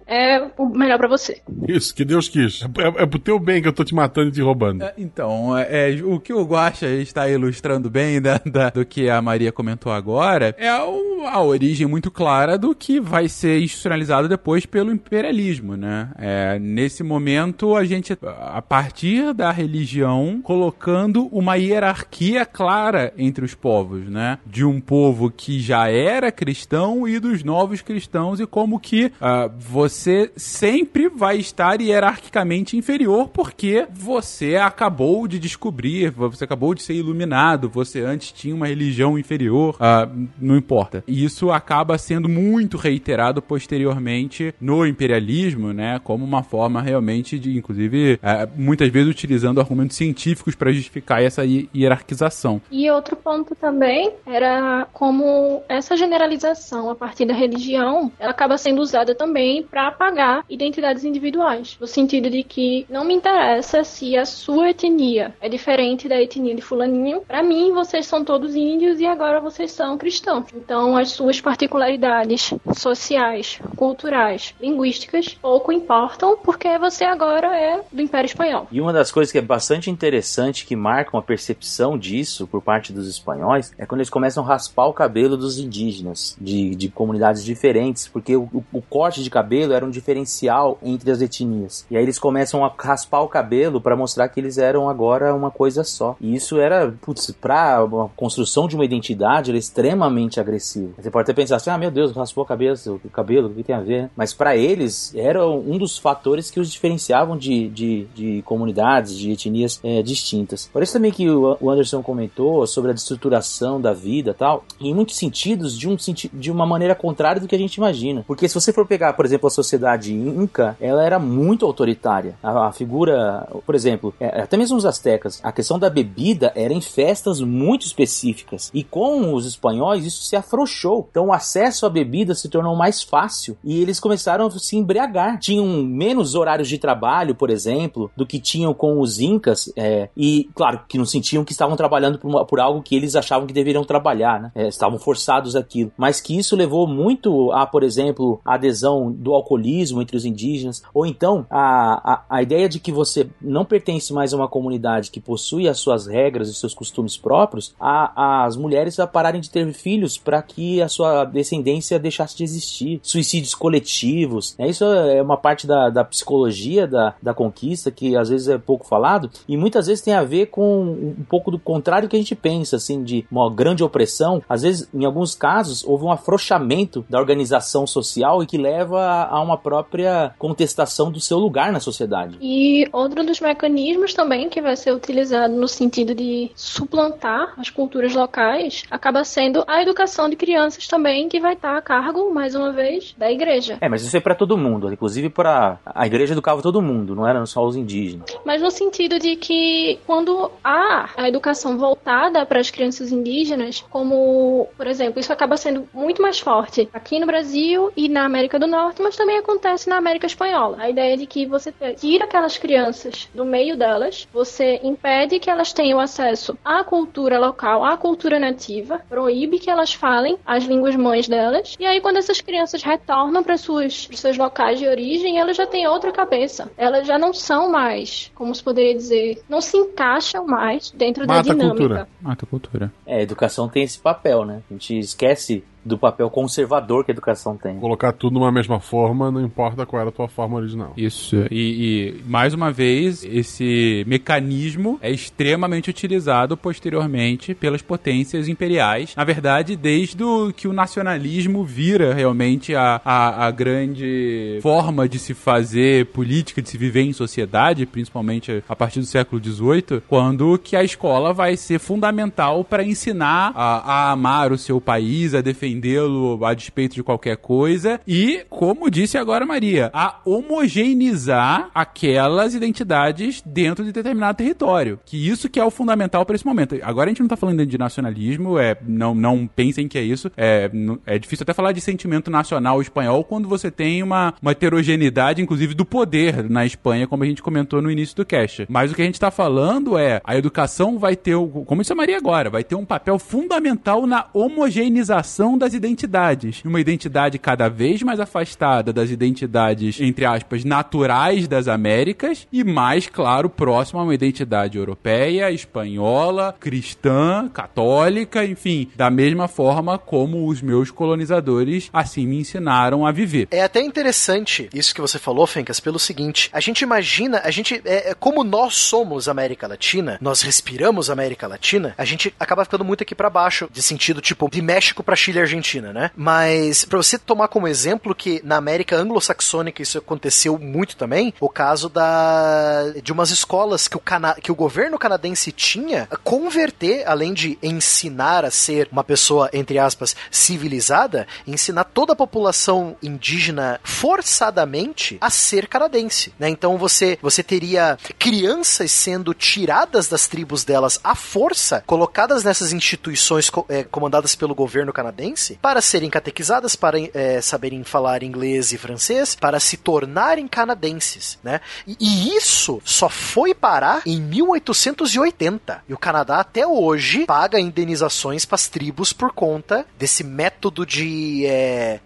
é o melhor pra você. Isso, que Deus quis. É, é, é pro teu bem que eu tô te matando e te roubando. É, Então, é, é, o que o Guaxa está ilustrando bem da- da- do que a Maria comentou agora é a origem muito clara do que vai ser institucionalizado depois pelo imperialismo, né? É, nesse momento, a gente, a partir da religião, colocando uma hierarquia clara entre os povos, né? De um povo que já era cristão e dos novos cristãos, e como que uh, você sempre vai estar hierarquicamente inferior porque você acabou de descobrir, você acabou de ser iluminado, você antes tinha uma religião inferior, uh, não importa. E isso acaba sendo muito reiterado posteriormente no imperialismo, né? Como uma forma realmente de, inclusive, uh, muitas vezes utilizando argumentos científicos para justificar essa hierarquização. E outro ponto também era como essa generalização a partir da religião, ela acaba sendo usada também para apagar identidades individuais, no sentido de que não me interessa se a sua etnia é diferente da etnia de fulaninho, para mim vocês são todos índios e agora vocês são cristãos. Então as suas particularidades sociais, culturais, linguísticas pouco importam porque você agora é do Império Espanhol. E uma das coisas que é bastante interessante que marcam a percepção disso por parte dos espanhóis é quando eles começam a raspar o cabelo dos indígenas de, de comunidades diferentes, porque o, o, corte de cabelo era um diferencial entre as etnias. E aí eles começam a raspar o cabelo para mostrar que eles eram agora uma coisa só. E isso era, putz, a construção de uma identidade, era extremamente agressivo. Você pode até pensar assim, ah, meu Deus, raspou a cabeça, o cabelo, o que tem a ver? Mas para eles, era um dos fatores que os diferenciavam de, de, de comunidades, de etnias é, distintas. Isso também que o Anderson comentou sobre a destruturação da vida tal, em muitos sentidos, de, um, de uma maneira contrária do que a gente imagina. Porque se você for pegar, por exemplo, a sociedade inca, ela era muito autoritária. A, a figura, por exemplo, é, até mesmo os astecas, a questão da bebida era em festas muito específicas. E com os espanhóis, isso se afrouxou. Então o acesso à bebida se tornou mais fácil e eles começaram a se embriagar. Tinham menos horários de trabalho, por exemplo, do que tinham com os incas. É, e, claro, que não sentiam que estavam trabalhando por, uma, por algo que eles achavam que deveriam trabalhar, né? É, estavam forçados aquilo. Mas que isso levou muito a, por exemplo, a adesão do alcoolismo entre os indígenas, ou então a, a, a ideia de que você não pertence mais a uma comunidade que possui as suas regras e seus costumes próprios, a, as mulheres a pararem de ter filhos para que a sua descendência deixasse de existir. Suicídios coletivos, né? isso é uma parte da, da psicologia da, da conquista que às vezes é pouco falado e muitas vezes tem a ver com um pouco do contrário que a gente pensa, assim, de uma grande opressão. Às vezes, em alguns casos, houve um afrouxamento da organização social e que leva a uma própria contestação do seu lugar na sociedade. E outro dos mecanismos também que vai ser utilizado no sentido de suplantar as culturas locais acaba sendo a educação de crianças também, que vai estar a cargo, mais uma vez, da igreja. É, mas isso é para todo mundo, inclusive para a igreja educava todo mundo, não eram só os indígenas. Mas no sentido de que quando há a educação voltada para as crianças indígenas, como, por exemplo, isso acaba sendo muito mais forte aqui no Brasil e na América do Norte, mas também acontece na América Espanhola. A ideia de que você tira aquelas crianças do meio delas, você impede que elas tenham acesso à cultura local, à cultura nativa, proíbe que elas falem as línguas mães delas, e aí quando essas crianças retornam para suas os seus locais de origem, elas já têm outra cabeça. Elas já não são mais, como se poderia dizer, não se encaixam mais dentro Mata da dinâmica. Cultura. Mata a cultura. É, a educação tem esse papel, né? A gente esquece do papel conservador que a educação tem. Colocar tudo numa mesma forma, não importa qual era a tua forma original. Isso. E, e, mais uma vez, esse mecanismo é extremamente utilizado posteriormente pelas potências imperiais. Na verdade, desde o que o nacionalismo vira realmente a, a, a grande forma de se fazer política, de se viver em sociedade, principalmente a partir do século XVIII, quando que a escola vai ser fundamental para ensinar a, a amar o seu país, a defender defendê-lo a despeito de qualquer coisa e, como disse agora Maria, a homogeneizar aquelas identidades dentro de determinado território. Que isso que é o fundamental para esse momento. Agora a gente não tá falando de nacionalismo, é, não, não pensem que é isso. É, é difícil até falar de sentimento nacional espanhol quando você tem uma, uma heterogeneidade, inclusive, do poder na Espanha, como a gente comentou no início do cast. Mas o que a gente está falando é a educação vai ter, como disse a Maria agora, vai ter um papel fundamental na homogeneização das identidades. Uma identidade cada vez mais afastada das identidades, entre aspas, naturais das Américas e mais, claro, próxima a uma identidade europeia, espanhola, cristã, católica, enfim, da mesma forma como os meus colonizadores assim me ensinaram a viver. É até interessante isso que você falou, Fencas, pelo seguinte: a gente imagina, a gente, é, é, como nós somos América Latina, nós respiramos América Latina, a gente acaba ficando muito aqui para baixo, de sentido tipo de México para Chile Argentina, né? Mas para você tomar como exemplo que na América anglo-saxônica isso aconteceu muito também, o caso da de umas escolas que o, cana que o governo canadense tinha converter, além de ensinar a ser uma pessoa entre aspas civilizada, ensinar toda a população indígena forçadamente a ser canadense, né? Então você você teria crianças sendo tiradas das tribos delas à força, colocadas nessas instituições é, comandadas pelo governo canadense, para serem catequizadas, para é, saberem falar inglês e francês, para se tornarem canadenses, né? E, e isso só foi parar em 1880. E o Canadá até hoje paga indenizações para as tribos por conta desse método de é,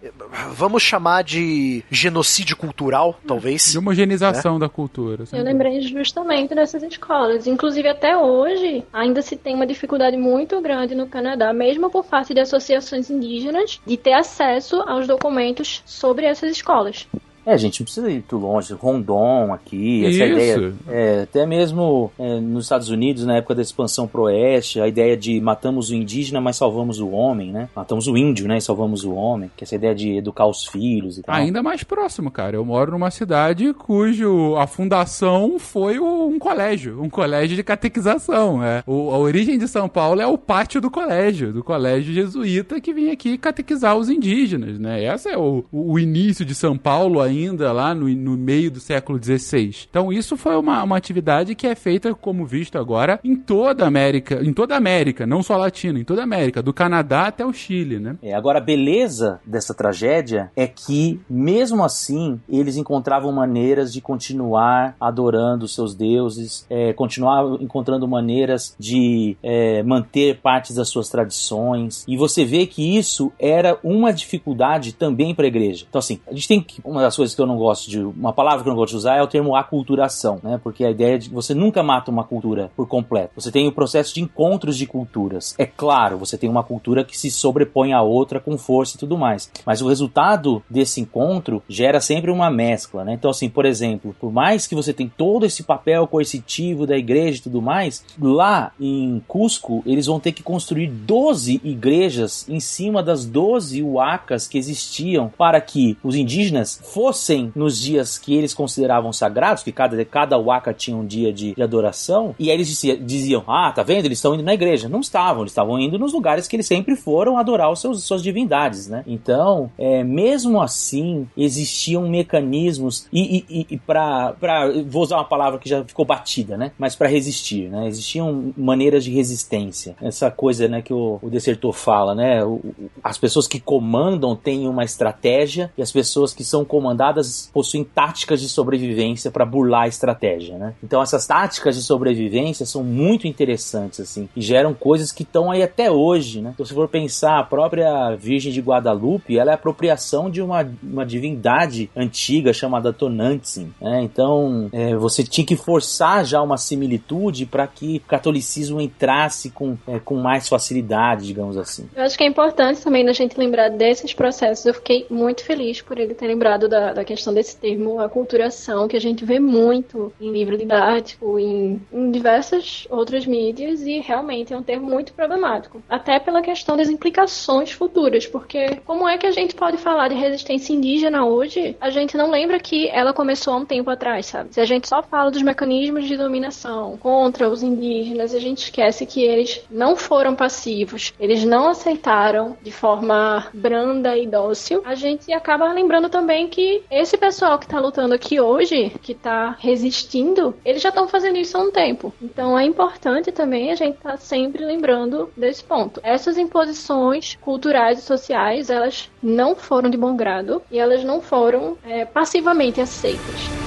vamos chamar de genocídio cultural, talvez. De homogeneização né? da cultura. Eu lembrei justamente dessas escolas. Inclusive, até hoje, ainda se tem uma dificuldade muito grande no Canadá, mesmo por parte de associações indígenas, de ter acesso aos documentos sobre essas escolas. É, a gente não precisa ir muito longe. Rondon aqui, essa Isso. ideia. É, até mesmo é, nos Estados Unidos, na época da expansão pro oeste, a ideia de matamos o indígena, mas salvamos o homem, né? Matamos o índio, né? E salvamos o homem. Que é essa ideia de educar os filhos e tal. Ainda mais próximo, cara. Eu moro numa cidade cujo a fundação foi um colégio, um colégio de catequização. É. O- a origem de São Paulo é o pátio do colégio, do colégio jesuíta que vinha aqui catequizar os indígenas, né? Esse é o- o início de São Paulo ainda lá no, no meio do século XVI. Então isso foi uma, uma atividade que é feita, como visto agora, em toda a América, em toda a América, não só latina, em toda a América, do Canadá até o Chile, né? É, agora, a beleza dessa tragédia é que, mesmo assim, eles encontravam maneiras de continuar adorando seus deuses, é, continuar encontrando maneiras de é, manter partes das suas tradições. E você vê que isso era uma dificuldade também para a igreja. Então, assim, a gente tem que. Uma das coisas que eu não gosto de. Uma palavra que eu não gosto de usar é o termo aculturação, né? Porque a ideia de que você nunca mata uma cultura por completo. Você tem o processo de encontros de culturas. É claro, você tem uma cultura que se sobrepõe à outra com força e tudo mais. Mas o resultado desse encontro gera sempre uma mescla, né? Então, assim, por exemplo, por mais que você tenha todo esse papel coercitivo da igreja e tudo mais, lá em Cusco, eles vão ter que construir 12 igrejas em cima das 12 uacas que existiam para que os indígenas fossem nos dias que eles consideravam sagrados, que cada, cada uaca tinha um dia de, de adoração, e aí eles dizia- diziam, ah, tá vendo? Eles estão indo na igreja. Não estavam, eles estavam indo nos lugares que eles sempre foram adorar os seus, suas divindades, né? Então, é, mesmo assim, existiam mecanismos e, e, e, para vou usar uma palavra que já ficou batida, né? Mas para resistir, né? Existiam maneiras de resistência. Essa coisa, né, que o, o desertor fala, né? O- as pessoas que comandam têm uma estratégia e as pessoas que são comandadas possuem táticas de sobrevivência para burlar a estratégia, né? Então essas táticas de sobrevivência são muito interessantes assim e geram coisas que estão aí até hoje, né? Então se for pensar a própria Virgem de Guadalupe, ela é apropriação de uma, uma divindade antiga chamada Tonantzin, né? Então é, você tinha que forçar já uma similitude para que o catolicismo entrasse com, é, com mais facilidade, digamos assim. Eu acho que é importante também a gente lembrar desses processos. Eu fiquei muito feliz por ele ter lembrado da, da questão desse termo aculturação, que a gente vê muito em livro didático, em, em diversas outras mídias, e realmente é um termo muito problemático. Até pela questão das implicações futuras, porque como é que a gente pode falar de resistência indígena hoje? A gente não lembra que ela começou há um tempo atrás, sabe? Se a gente só fala dos mecanismos de dominação contra os indígenas, a gente esquece que eles não foram passivos, eles não aceitaram de forma branda e dócil. A gente acaba lembrando também que esse pessoal que tá lutando aqui hoje, que tá resistindo, eles já estão fazendo isso há um tempo. Então é importante também a gente estar sempre lembrando desse ponto. Essas imposições culturais e sociais, elas não foram de bom grado e elas não foram é, passivamente aceitas.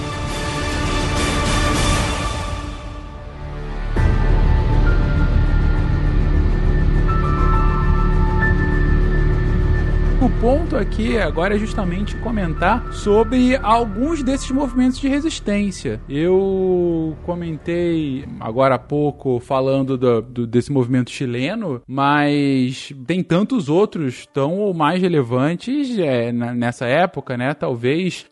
Ponto aqui agora é justamente comentar sobre alguns desses movimentos de resistência. Eu comentei agora há pouco falando do, do, desse movimento chileno, mas tem tantos outros tão ou mais relevantes é, nessa época, né? Talvez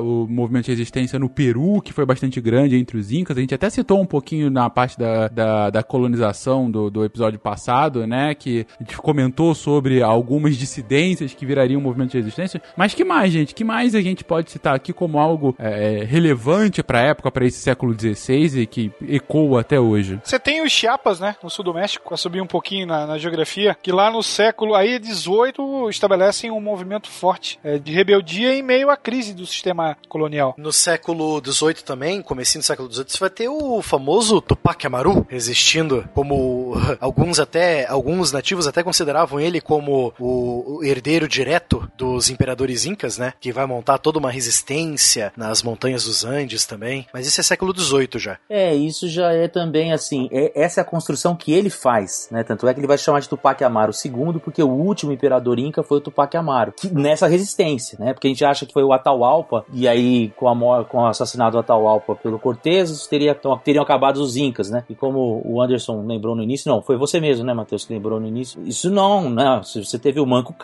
o movimento de resistência no Peru, que foi bastante grande entre os Incas. A gente até citou um pouquinho na parte da, da, da colonização do, do episódio passado, né? Que a gente comentou sobre algumas dissidências que virariam um movimento de resistência. Mas que mais, gente? Que mais a gente pode citar aqui como algo é, relevante para a época, para esse século XVI e que ecoa até hoje? Você tem os Chiapas, né? No sul do México, para subir um pouquinho na, na, geografia, que lá no século aí 18 estabelecem um movimento forte é, de rebeldia em meio à crise do sistema colonial. No século XVIII também, comecinho do século XVIII, você vai ter o famoso Tupac Amaru resistindo, como alguns até alguns nativos até consideravam ele como o, o herdeiro direto dos imperadores incas, né? Que vai montar toda uma resistência nas montanhas dos Andes também. Mas isso é século XVIII já. É, isso já é também assim. É, essa é a construção que ele faz, né? Tanto é que ele vai chamar de Tupac Amaru II, porque o último imperador inca foi o Tupac Amaru. Que, nessa resistência, né? Porque a gente acha que foi o Atahualpa, e aí com, a, com o assassinato do Atahualpa pelo Cortez, teria, então, teriam acabado os incas, né? E como o Anderson lembrou no início, não, foi você mesmo, né, Matheus, que lembrou no início. Isso não, né? Você teve o Manco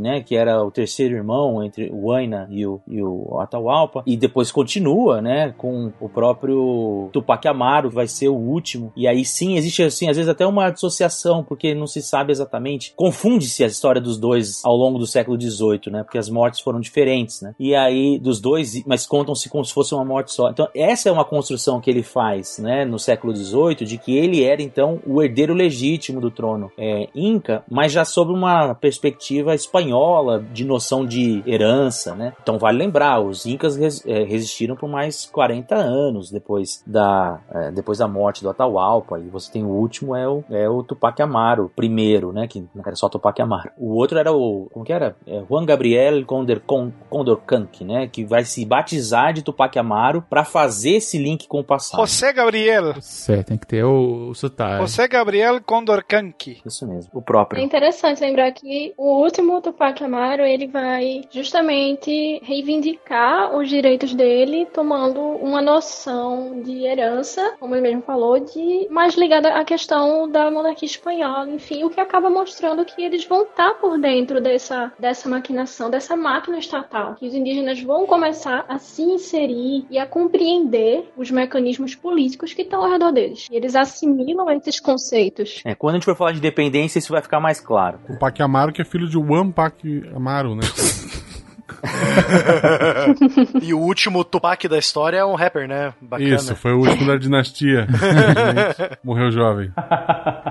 Né? Que era o terceiro irmão entre o Huayna e o, e o Atahualpa. E depois continua, né? Com o próprio Tupac Amaru, que vai ser o último. E aí sim, existe assim, às vezes até uma dissociação, porque não se sabe exatamente. Confunde-se a história dos dois ao longo do século XVIII, né? Porque as mortes foram diferentes, né? E aí, dos dois, mas contam-se como se fosse uma morte só. Então, essa é uma construção que ele faz, né? No século XVIII, de que ele era, então, o herdeiro legítimo do trono é, inca, mas já sob uma perspectiva espanhola, de noção de herança, né? Então, vale lembrar, os incas res, é, resistiram por mais 40 anos depois da, é, depois da morte do Atahualpa, e você tem o último, é o, é o Tupac Amaru, primeiro, né? Que não era só Tupac Amaru. O outro era o, como que era? É Juan Gabriel Condor, Condorcanqui, né? Que vai se batizar de Tupac Amaro para fazer esse link com o passado. José Gabriel. José, tem que ter o, o sotaque. José Gabriel Condorcanqui. Isso mesmo, o próprio. É interessante lembrar que o último Tupac Amaro, ele vai justamente reivindicar os direitos dele, tomando uma noção de herança, como ele mesmo falou, de mais ligada à questão da monarquia espanhola, enfim, o que acaba mostrando que eles vão estar por dentro dessa, dessa maquinação, dessa máquina estatal, que os indígenas vão começar a se inserir e a compreender os mecanismos políticos que estão ao redor deles. E eles assimilam esses conceitos. É, quando a gente for falar de dependência, isso vai ficar mais claro. O Pac Amaro, que é filho de Juan Pac Amaro, né? e o último Tupac da história é um rapper, né? Bacana. Isso, foi o último da dinastia. Morreu jovem.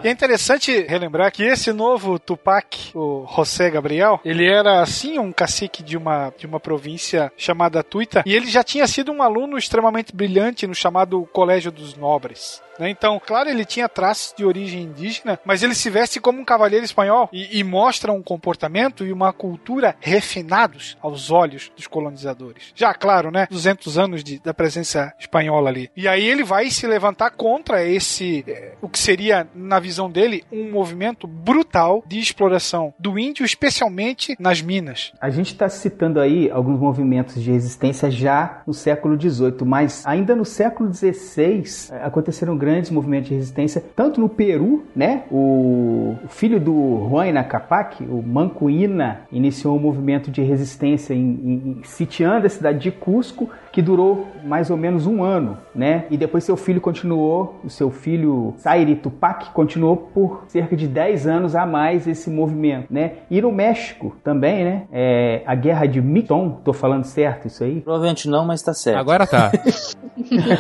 E é interessante relembrar que esse novo Tupac, o José Gabriel, ele era assim um cacique de uma, de uma província chamada Tuita, e ele já tinha sido um aluno extremamente brilhante no chamado Colégio dos Nobres. Né? Então, claro, ele tinha traços de origem indígena, mas ele se veste como um cavalheiro espanhol e, e mostra um comportamento e uma cultura refinados aos olhos dos colonizadores. Já, claro, né? 200 anos de, da presença espanhola ali. E aí ele vai se levantar contra esse, eh, o que seria, na visão dele, um movimento brutal de exploração do índio, especialmente nas minas. A gente está citando aí alguns movimentos de resistência já no século XVIII, mas ainda no século XVI eh, aconteceram grandes movimentos de resistência, tanto no Peru, né? O filho do Huayna Capac, o Mancuína, iniciou um movimento de resistência em, em, sitiando a cidade de Cusco, que durou mais ou menos um ano, né? E depois seu filho continuou, o seu filho Sairi Tupac continuou por cerca de 10 anos a mais esse movimento, né? E no México também, né? É, a guerra de Micton, tô falando certo isso aí? Provavelmente não, mas tá certo. Agora tá.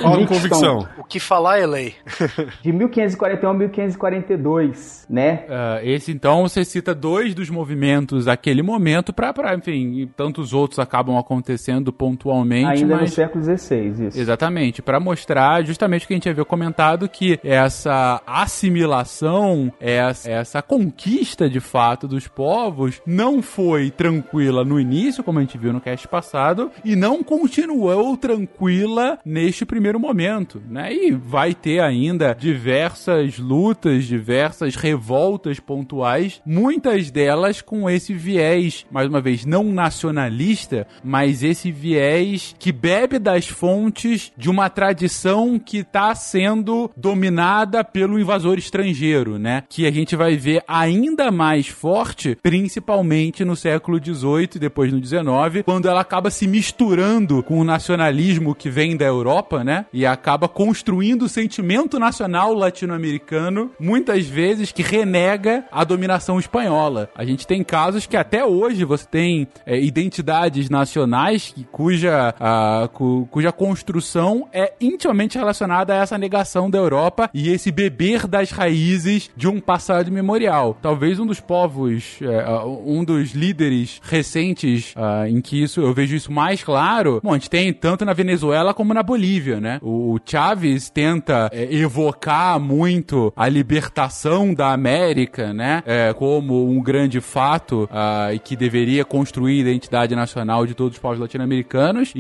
Fala com convicção. O que falar é lei. de 1541 a 1542, né? Uh, esse então você cita dois dos movimentos daquele momento para, enfim, tantos outros acabam acontecendo pontualmente, Ainda mas. Do século XVI, isso. Exatamente, para mostrar justamente o que a gente havia comentado, que essa assimilação, essa, essa conquista de fato dos povos não foi tranquila no início, como a gente viu no cast passado, e não continuou tranquila neste primeiro momento, né? E vai ter ainda diversas lutas, diversas revoltas pontuais, muitas delas com esse viés, mais uma vez, não nacionalista, mas esse viés que bebe das fontes de uma tradição que está sendo dominada pelo invasor estrangeiro, né? Que a gente vai ver ainda mais forte, principalmente no século XVIII e depois no XIX, quando ela acaba se misturando com o nacionalismo que vem da Europa, né? E acaba construindo o sentimento nacional latino-americano, muitas vezes que renega a dominação espanhola. A gente tem casos que até hoje você tem é, identidades nacionais cuja, a, cu, cuja construção é intimamente relacionada a essa negação da Europa e esse beber das raízes de um passado memorial. Talvez um dos povos, é, um dos líderes recentes uh, em que isso eu vejo isso mais claro. Bom, a gente tem tanto na Venezuela como na Bolívia, né? O Chávez tenta é, evocar muito a libertação da América, né? É, como um grande fato uh, e que deveria construir a identidade nacional de todos os povos latino-americanos,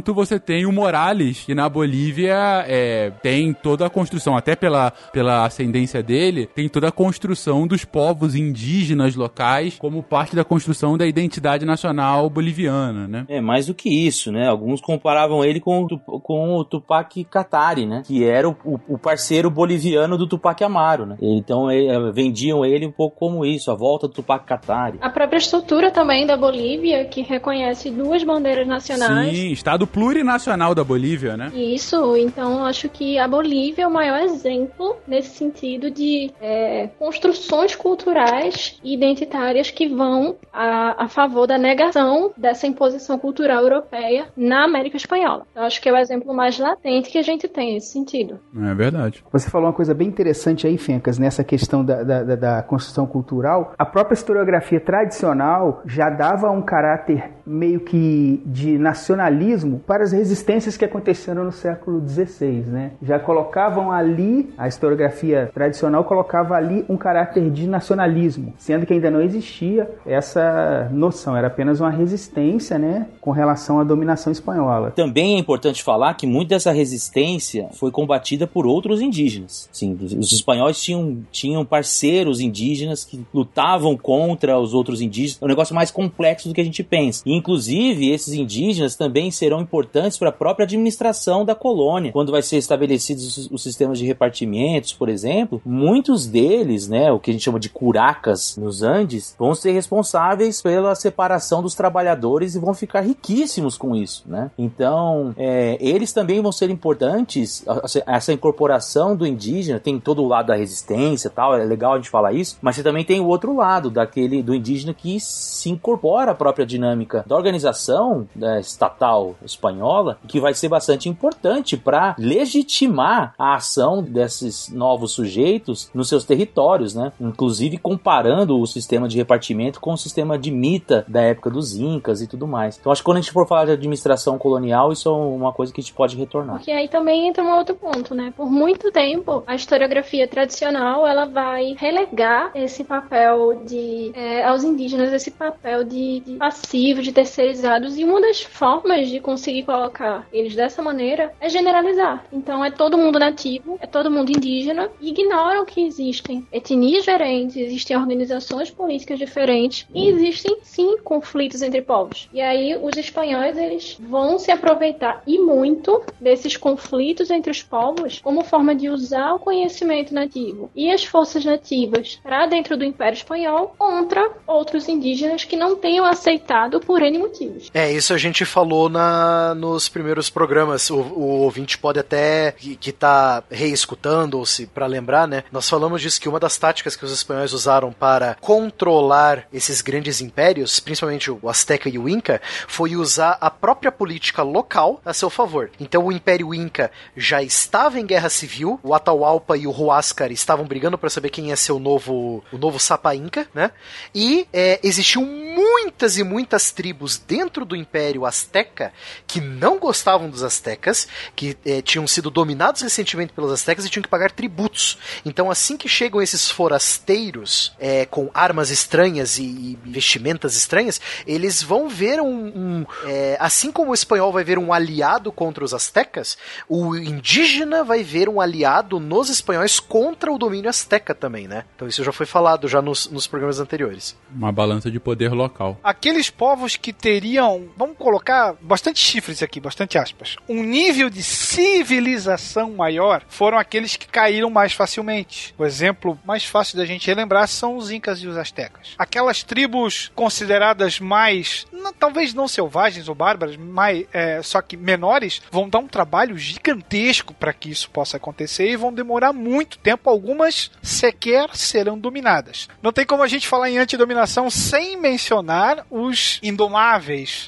enquanto você tem o Morales, que na Bolívia é, tem toda a construção, até pela, pela ascendência dele, tem toda a construção dos povos indígenas locais como parte da construção da identidade nacional boliviana, né? É, mais do que isso, né? Alguns comparavam ele com, com o Tupac Katari, né? Que era o, o parceiro boliviano do Tupac Amaro, né? Então ele, vendiam ele um pouco como isso, a volta do Tupac Katari. A própria estrutura também da Bolívia, que reconhece duas bandeiras nacionais. Sim, Estado plurinacional da Bolívia, né? Isso, então acho que a Bolívia é o maior exemplo nesse sentido de é, construções culturais e identitárias que vão a, a favor da negação dessa imposição cultural europeia na América Espanhola. Eu acho que é o exemplo mais latente que a gente tem nesse sentido. É verdade. Você falou uma coisa bem interessante aí, Fencas, nessa questão da, da, da construção cultural. A própria historiografia tradicional já dava um caráter meio que de nacionalismo para as resistências que aconteceram no século XVI, né? Já colocavam ali, a historiografia tradicional colocava ali um caráter de nacionalismo, sendo que ainda não existia essa noção, era apenas uma resistência, né, com relação à dominação espanhola. Também é importante falar que muita dessa resistência foi combatida por outros indígenas. Sim, os espanhóis tinham, tinham parceiros indígenas que lutavam contra os outros indígenas. É um negócio mais complexo do que a gente pensa. E, inclusive, esses indígenas também serão importantes para a própria administração da colônia. Quando vai ser estabelecidos os, sistemas de repartimentos, por exemplo, muitos deles, né, o que a gente chama de curacas nos Andes, vão ser responsáveis pela separação dos trabalhadores e vão ficar riquíssimos com isso, né? Então, é, eles também vão ser importantes, essa incorporação do indígena, tem todo o lado da resistência tal, é legal a gente falar isso, mas você também tem o outro lado, daquele do indígena que se incorpora à própria dinâmica da organização né, estatal espanhola, que vai ser bastante importante para legitimar a ação desses novos sujeitos nos seus territórios, né? Inclusive comparando o sistema de repartimento com o sistema de mita da época dos incas e tudo mais. Então acho que quando a gente for falar de administração colonial, isso é uma coisa que a gente pode retornar. Porque aí também entra um outro ponto, né? Por muito tempo, a historiografia tradicional ela vai relegar esse papel de é, aos indígenas esse papel de, de passivo, de terceirizados e uma das formas de conseguir colocar eles dessa maneira é generalizar. Então é todo mundo nativo, é todo mundo indígena e ignoram que existem etnias diferentes, existem organizações políticas diferentes e existem sim conflitos entre povos. E aí os espanhóis eles vão se aproveitar e muito desses conflitos entre os povos como forma de usar o conhecimento nativo e as forças nativas para dentro do Império Espanhol contra outros indígenas que não tenham aceitado por N motivos. É, isso a gente falou na, nos primeiros programas. O, o ouvinte pode até que, que tá reescutando ou se para lembrar, né? Nós falamos disso que uma das táticas que os espanhóis usaram para controlar esses grandes impérios, principalmente o Azteca e o Inca, foi usar a própria política local a seu favor. Então o Império Inca já estava em guerra civil, o Atahualpa e o Huáscar estavam brigando para saber quem ia ser o novo o novo Sapa Inca, né? E é, existiam muitas e muitas tribos tribos dentro do Império Azteca que não gostavam dos aztecas, que eh, tinham sido dominados recentemente pelos aztecas e tinham que pagar tributos. Então, assim que chegam esses forasteiros eh, com armas estranhas e, e vestimentas estranhas, eles vão ver um, um eh, assim como o espanhol vai ver um aliado contra os aztecas, o indígena vai ver um aliado nos espanhóis contra o domínio azteca também, né? Então isso já foi falado já nos, nos programas anteriores. Uma balança de poder local. Aqueles povos que teriam, vamos colocar bastante chifres aqui, bastante aspas, um nível de civilização maior foram aqueles que caíram mais facilmente. O exemplo mais fácil da gente relembrar são os incas e os astecas. Aquelas tribos consideradas mais, não, talvez não selvagens ou bárbaras, mais, é, só que menores, vão dar um trabalho gigantesco para que isso possa acontecer e vão demorar muito tempo. Algumas sequer serão dominadas. Não tem como a gente falar em antidominação sem mencionar os indomáveis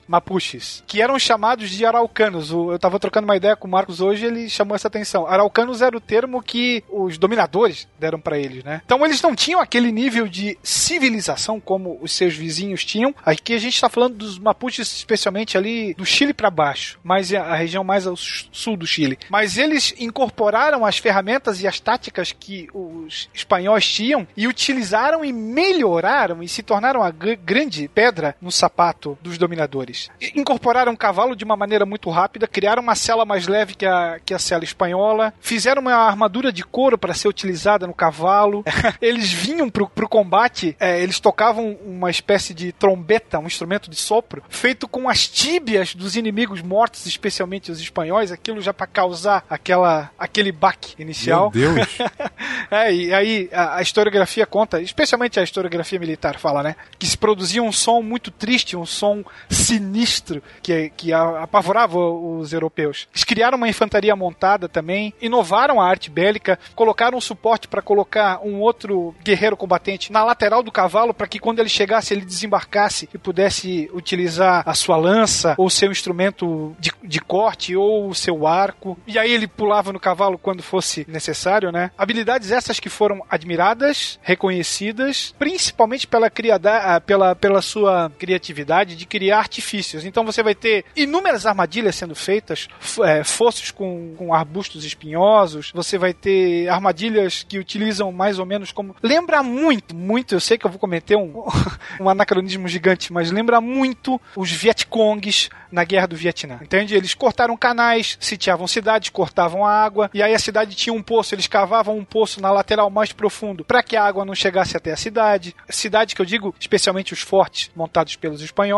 mapuches, que eram chamados de araucanos. Eu estava trocando uma ideia com o Marcos hoje, ele chamou essa atenção. Araucanos era o termo que os dominadores deram para eles, né? Então eles não tinham aquele nível de civilização como os seus vizinhos tinham. Aqui a gente está falando dos mapuches, especialmente ali do Chile para baixo, mas a região mais ao sul do Chile. Mas eles incorporaram as ferramentas e as táticas que os espanhóis tinham e utilizaram e melhoraram e se tornaram a grande pedra no sapato dos dominadores. Incorporaram o cavalo de uma maneira muito rápida, criaram uma cela mais leve que a, que a cela espanhola, fizeram uma armadura de couro para ser utilizada no cavalo. eles vinham pro, pro combate, é, eles tocavam uma espécie de trombeta, um instrumento de sopro, feito com as tíbias dos inimigos mortos, especialmente os espanhóis, aquilo já para causar aquela, aquele baque inicial. Meu Deus! é, e aí a, a, historiografia conta, especialmente a historiografia militar fala, né? Que se produzia um som muito triste, um som sinistro que, que apavorava os europeus. Eles criaram uma infantaria montada também, inovaram a arte bélica, colocaram um suporte para colocar um outro guerreiro combatente na lateral do cavalo para que quando ele chegasse ele desembarcasse e pudesse utilizar a sua lança ou seu instrumento de, de corte ou o seu arco. E aí ele pulava no cavalo quando fosse necessário, né? Habilidades essas que foram admiradas, reconhecidas, principalmente pela, criada, pela, pela sua criatividade de criar artifícios. Então você vai ter inúmeras armadilhas sendo feitas, é, fossos com, com arbustos espinhosos, você vai ter armadilhas que utilizam mais ou menos como. Lembra muito, muito, eu sei que eu vou cometer um, um anacronismo gigante, mas lembra muito os Vietcongs na guerra do Vietnã. Entende? Eles cortaram canais, sitiavam cidades, cortavam a água, e aí a cidade tinha um poço, eles cavavam um poço na lateral mais profundo para que a água não chegasse até a cidade. Cidade que eu digo, especialmente os fortes montados pelos espanhóis,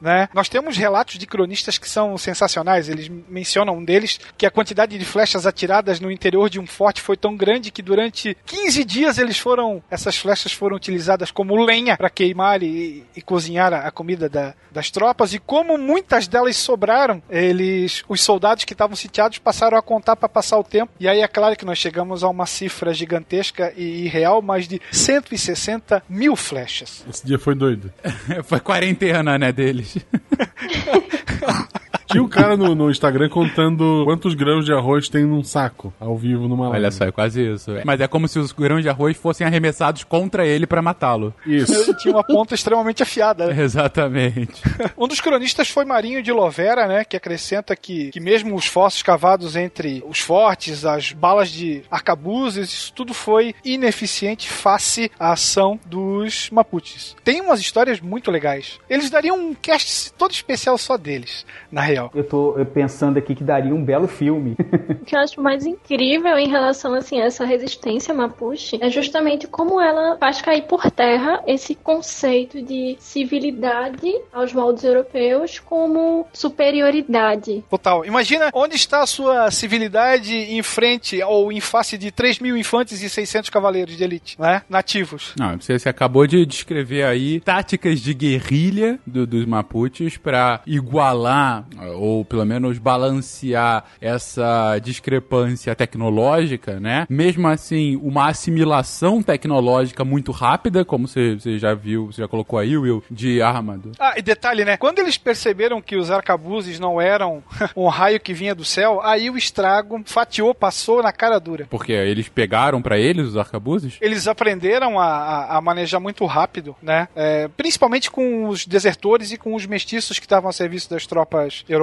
né? Nós temos relatos de cronistas que são sensacionais. Eles mencionam um deles que a quantidade de flechas atiradas no interior de um forte foi tão grande que durante 15 dias eles foram, essas flechas foram utilizadas como lenha para queimar e, e, cozinhar a, comida da, das tropas e como muitas delas sobraram, eles, os soldados que estavam sitiados passaram a contar para passar o tempo. E aí é claro que nós chegamos a uma cifra gigantesca e irreal, mas de 160 mil flechas. Esse dia foi doido. foi quarentena, né, deles. Tinha um cara no, no, Instagram contando quantos grãos de arroz tem num saco, ao vivo numa live. Olha só, é quase isso. Mas é como se os grãos de arroz fossem arremessados contra ele para matá-lo. Isso. Ele tinha uma ponta extremamente afiada. Né? Exatamente. um dos cronistas foi Marinho de Lovera, né, que acrescenta que, que mesmo os fossos cavados entre os fortes, as balas de arcabuzes, isso tudo foi ineficiente face à ação dos Mapuches. Tem umas histórias muito legais. Eles dariam um cast todo especial só deles, na real. Eu tô pensando aqui que daria um belo filme. o que eu acho mais incrível em relação assim, a essa resistência mapuche é justamente como ela faz cair por terra esse conceito de civilidade aos moldes europeus como superioridade. Total. Imagina onde está a sua civilidade em frente ou em face de 3 mil infantes e 600 cavaleiros de elite, né? Nativos. Não, você, você acabou de descrever aí táticas de guerrilha do, dos mapuches para igualar ou pelo menos balancear essa discrepância tecnológica, né? Mesmo assim, uma assimilação tecnológica muito rápida, como você, você já viu, você já colocou aí, Will, de armado. Ah, e detalhe, né? Quando eles perceberam que os arcabuzes não eram um raio que vinha do céu, aí o estrago fatiou, passou na cara dura. Porque eles pegaram pra eles os arcabuzes? Eles aprenderam a, a, a manejar muito rápido, né? É, principalmente com os desertores e com os mestiços que estavam a serviço das tropas europeias.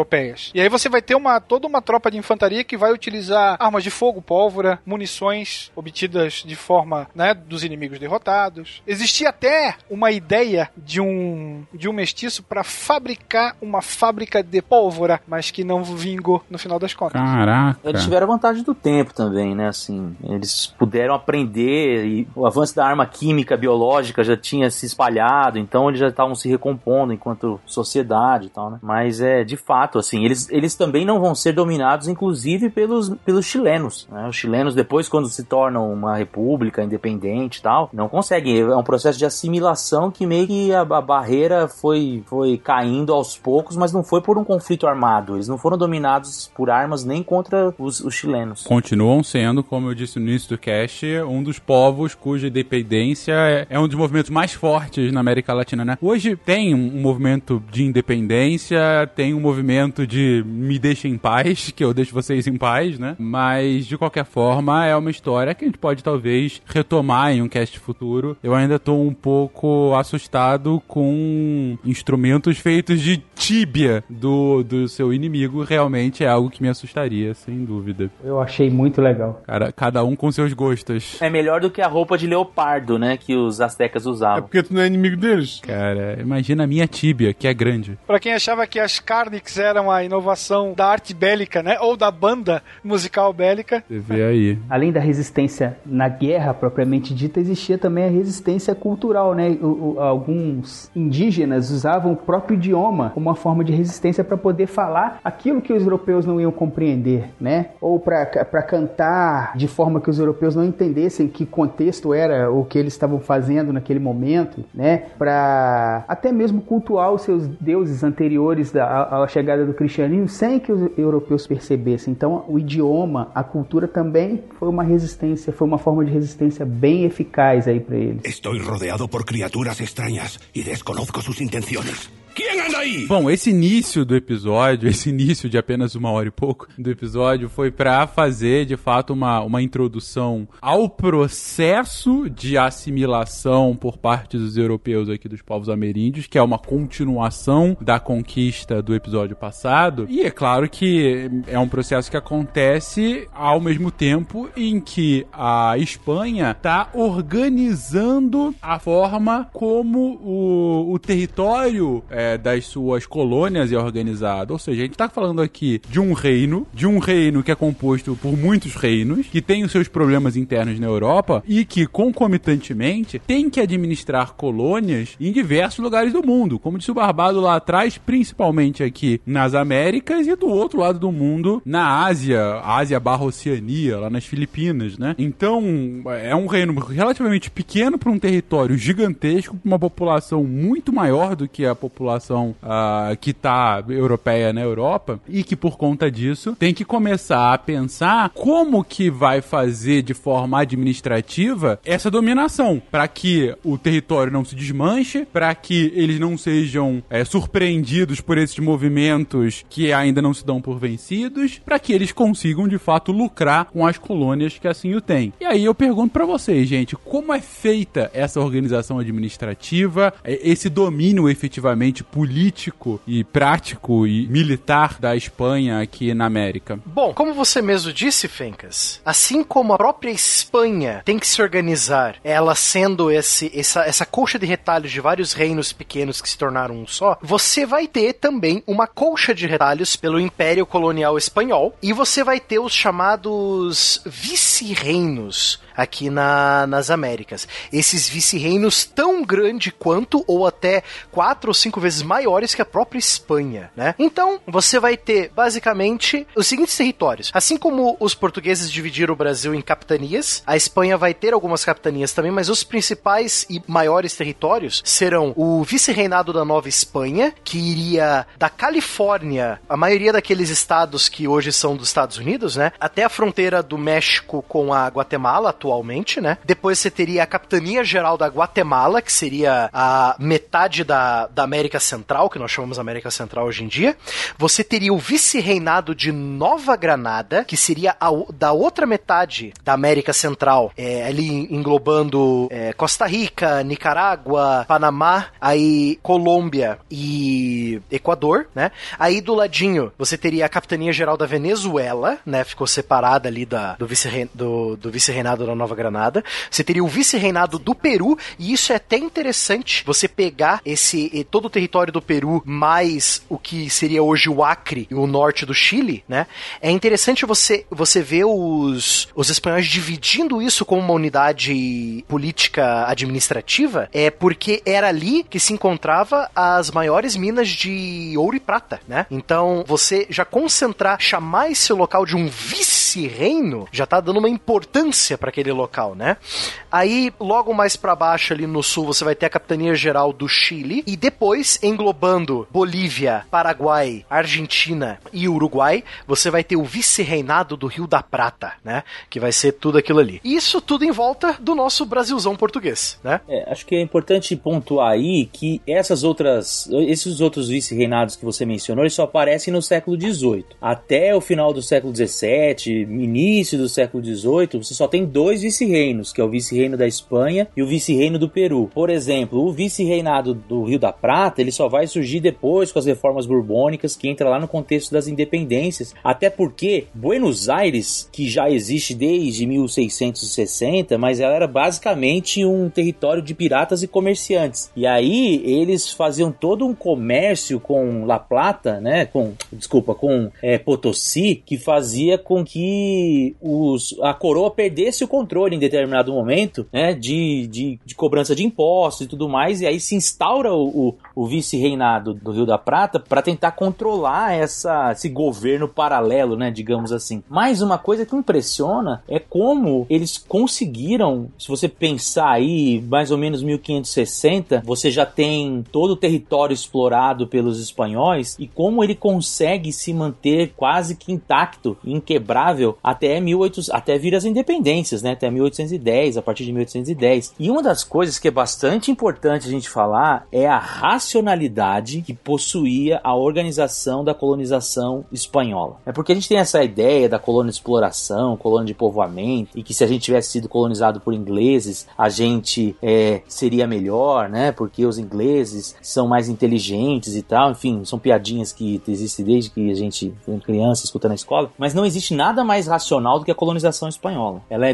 E aí você vai ter uma toda uma tropa de infantaria que vai utilizar armas de fogo, pólvora, munições obtidas de forma, né, dos inimigos derrotados. Existia até uma ideia de um de um mestiço para fabricar uma fábrica de pólvora, mas que não vingou no final das contas. Caraca. Eles tiveram vantagem do tempo também, né? Assim, eles puderam aprender e o avanço da arma química, biológica já tinha se espalhado, então eles já estavam se recompondo enquanto sociedade e tal, né? Mas é, de fato, assim, eles, eles também não vão ser dominados, inclusive, pelos, pelos chilenos, né? Os chilenos, depois, quando se tornam uma república independente e tal, não conseguem. É um processo de assimilação que meio que a, a barreira foi, foi caindo aos poucos, mas não foi por um conflito armado. Eles não foram dominados por armas nem contra os, os chilenos. Continuam sendo, como eu disse no início do cast, um dos povos cuja independência é, é um dos movimentos mais fortes na América Latina, né? Hoje tem um, um movimento de independência, tem um movimento de me deixem em paz, que eu deixo vocês em paz, né? Mas, de qualquer forma, é uma história que a gente pode talvez retomar em um cast futuro. Eu ainda tô um pouco assustado com instrumentos feitos de tíbia do, do seu inimigo. Realmente é algo que me assustaria, sem dúvida. Eu achei muito legal. Cara, cada um com seus gostos. É melhor do que a roupa de leopardo, né? Que os astecas É usavam. porque tu não é inimigo deles. Cara, imagina a minha tíbia, que é grande. Pra quem achava que as Carnix eram a inovação da arte bélica, né? Ou da banda musical bélica. Você vê aí. Além da resistência na guerra propriamente dita, existia também a resistência cultural, né? O- o- alguns indígenas usavam o próprio idioma como uma forma de resistência para poder falar aquilo que os europeus não iam compreender, né? Ou para cantar de forma que os europeus não entendessem que contexto era o que eles estavam fazendo naquele momento, né? Para até mesmo cultuar os seus deuses anteriores da- à à chegada do cristianismo sem que os europeus percebessem. Então, o idioma, a cultura também foi uma resistência, foi uma forma de resistência bem eficaz aí para eles. Estoy rodeado por criaturas extrañas y desconozco sus intenciones. ¿Quién anda ahí? Bom, esse início do episódio, esse início de apenas uma hora e pouco do episódio, foi pra fazer de fato uma, uma introdução ao processo de assimilação por parte dos europeus aqui dos povos ameríndios, que é uma continuação da conquista do episódio passado. E é claro que é um processo que acontece ao mesmo tempo em que a Espanha está organizando a forma como o, o território é, das suas colônias é organizado. Ou seja, a gente está falando aqui de um reino, de um reino que é composto por muitos reinos, que tem os seus problemas internos na Europa e que, concomitantemente, tem que administrar colônias em diversos lugares do mundo. Como disse o Barbado lá atrás, principalmente aqui nas Américas e do outro lado do mundo, na Ásia, Ásia barra Oceania, lá nas Filipinas, né? Então, é um reino relativamente pequeno para um território gigantesco, com uma população muito maior do que a população ah, que tá europeia na Europa, e que por conta disso tem que começar a pensar como que vai fazer de forma administrativa essa dominação, para que o território não se desmanche, para que eles não sejam eh, surpreendidos por esses movimentos que ainda não se dão por vencidos, para que eles consigam de fato lucrar com as colônias que assim o têm. E aí eu pergunto para vocês, gente, como é feita essa organização administrativa, eh, esse domínio efetivamente político e prático e militar da Espanha aqui na América? Bom, como você mesmo disse, Fencas, assim como a própria Espanha tem que se organizar, ela sendo esse, essa, essa colcha de retalhos de vários reinos pequenos que se tornaram um só, você vai ter também uma colcha de retalhos pelo Império Colonial Espanhol e você vai ter os chamados vice-reinos aqui na, nas Américas. Esses vice-reinos tão grande quanto ou até quatro ou cinco vezes maiores que a própria Espanha, né? Então, você vai ter basicamente os seguintes territórios. Assim como os portugueses dividiram o Brasil em capitanias, a Espanha vai ter algumas capitanias também, mas os principais e maiores territórios serão o vice-reinado da Nova Espanha, que iria da Califórnia, a maioria daqueles estados que hoje são dos Estados Unidos, né, até a fronteira do México com a Guatemala atualmente, né? Depois você teria a capitania geral da Guatemala, que seria a metade da, da América Central, que nós chamamos América Central hoje em dia. Você teria o vice-reinado de Nova Granada, que seria a, da outra metade da América Central, é, ali englobando é, Costa Rica, Nicarágua, Panamá, aí Colômbia e Equador, né? Aí do ladinho você teria a capitania geral da Venezuela, né? Ficou separada ali da, do vice-reinado do, do vice da Nova Granada. Você teria o vice-reinado do Peru, e isso é até interessante você pegar esse todo o território do Peru mais o que seria hoje o Acre e o norte do Chile, né? É interessante você, você ver os, os espanhóis dividindo isso como uma unidade política administrativa, é porque era ali que se encontrava as maiores minas de ouro e prata, né? Então, você já concentrar, chamar esse local de um vice-reino, já tá dando uma importância para aquele local, né? Aí, logo mais para baixo ali no sul, você vai ter a capitania geral do Chile e depois englobando Bolívia, Paraguai, Argentina e Uruguai, você vai ter o vice-reinado do Rio da Prata, né? Que vai ser tudo aquilo ali. Isso tudo em volta do nosso Brasilzão português, né? É, acho que é importante pontuar aí que essas outras, esses outros vice-reinados que você mencionou, eles só aparecem no século XVIII. Até o final do século XVII, início do século XVIII, você só tem dois vice-reinos, que é o vice-reino da Espanha e o vice-reino do Peru. Por exemplo, o vice-reinado do Rio da Prata, ele só vai surgir depois com as reformas borbônicas, que entra lá no contexto das independências. Até porque Buenos Aires, que já existe desde 1660, mas ela era basicamente um território de piratas e comerciantes. E aí eles faziam todo um comércio com La Plata, né? Com, desculpa, com é, Potosí, que fazia com que os, a coroa perdesse o controle em determinado momento, né? De, de, de cobrança de impostos e tudo mais. E aí se instaura o, o, o vice-reinado do Rio da Prata para tentar controlar essa, esse governo paralelo, né? Digamos assim. Mais uma coisa que impressiona é como eles conseguiram, se você pensar aí, mais ou menos 1560, você já tem todo o território explorado pelos espanhóis e como ele consegue se manter quase que intacto, inquebrável até 1800, até vir as independências, né? Até 1810, a partir de 1810. E uma das coisas que é bastante importante a gente falar é a racionalidade que possuía a organização da colonização espanhola. É porque a gente tem essa ideia da colônia de exploração, colônia de povoamento, e que se a gente tivesse sido colonizado por ingleses, a gente é, seria melhor, né? Porque os ingleses são mais inteligentes e tal. Enfim, são piadinhas que existem desde que a gente foi criança escutando na escola. Mas não existe nada mais racional do que a colonização espanhola. Ela é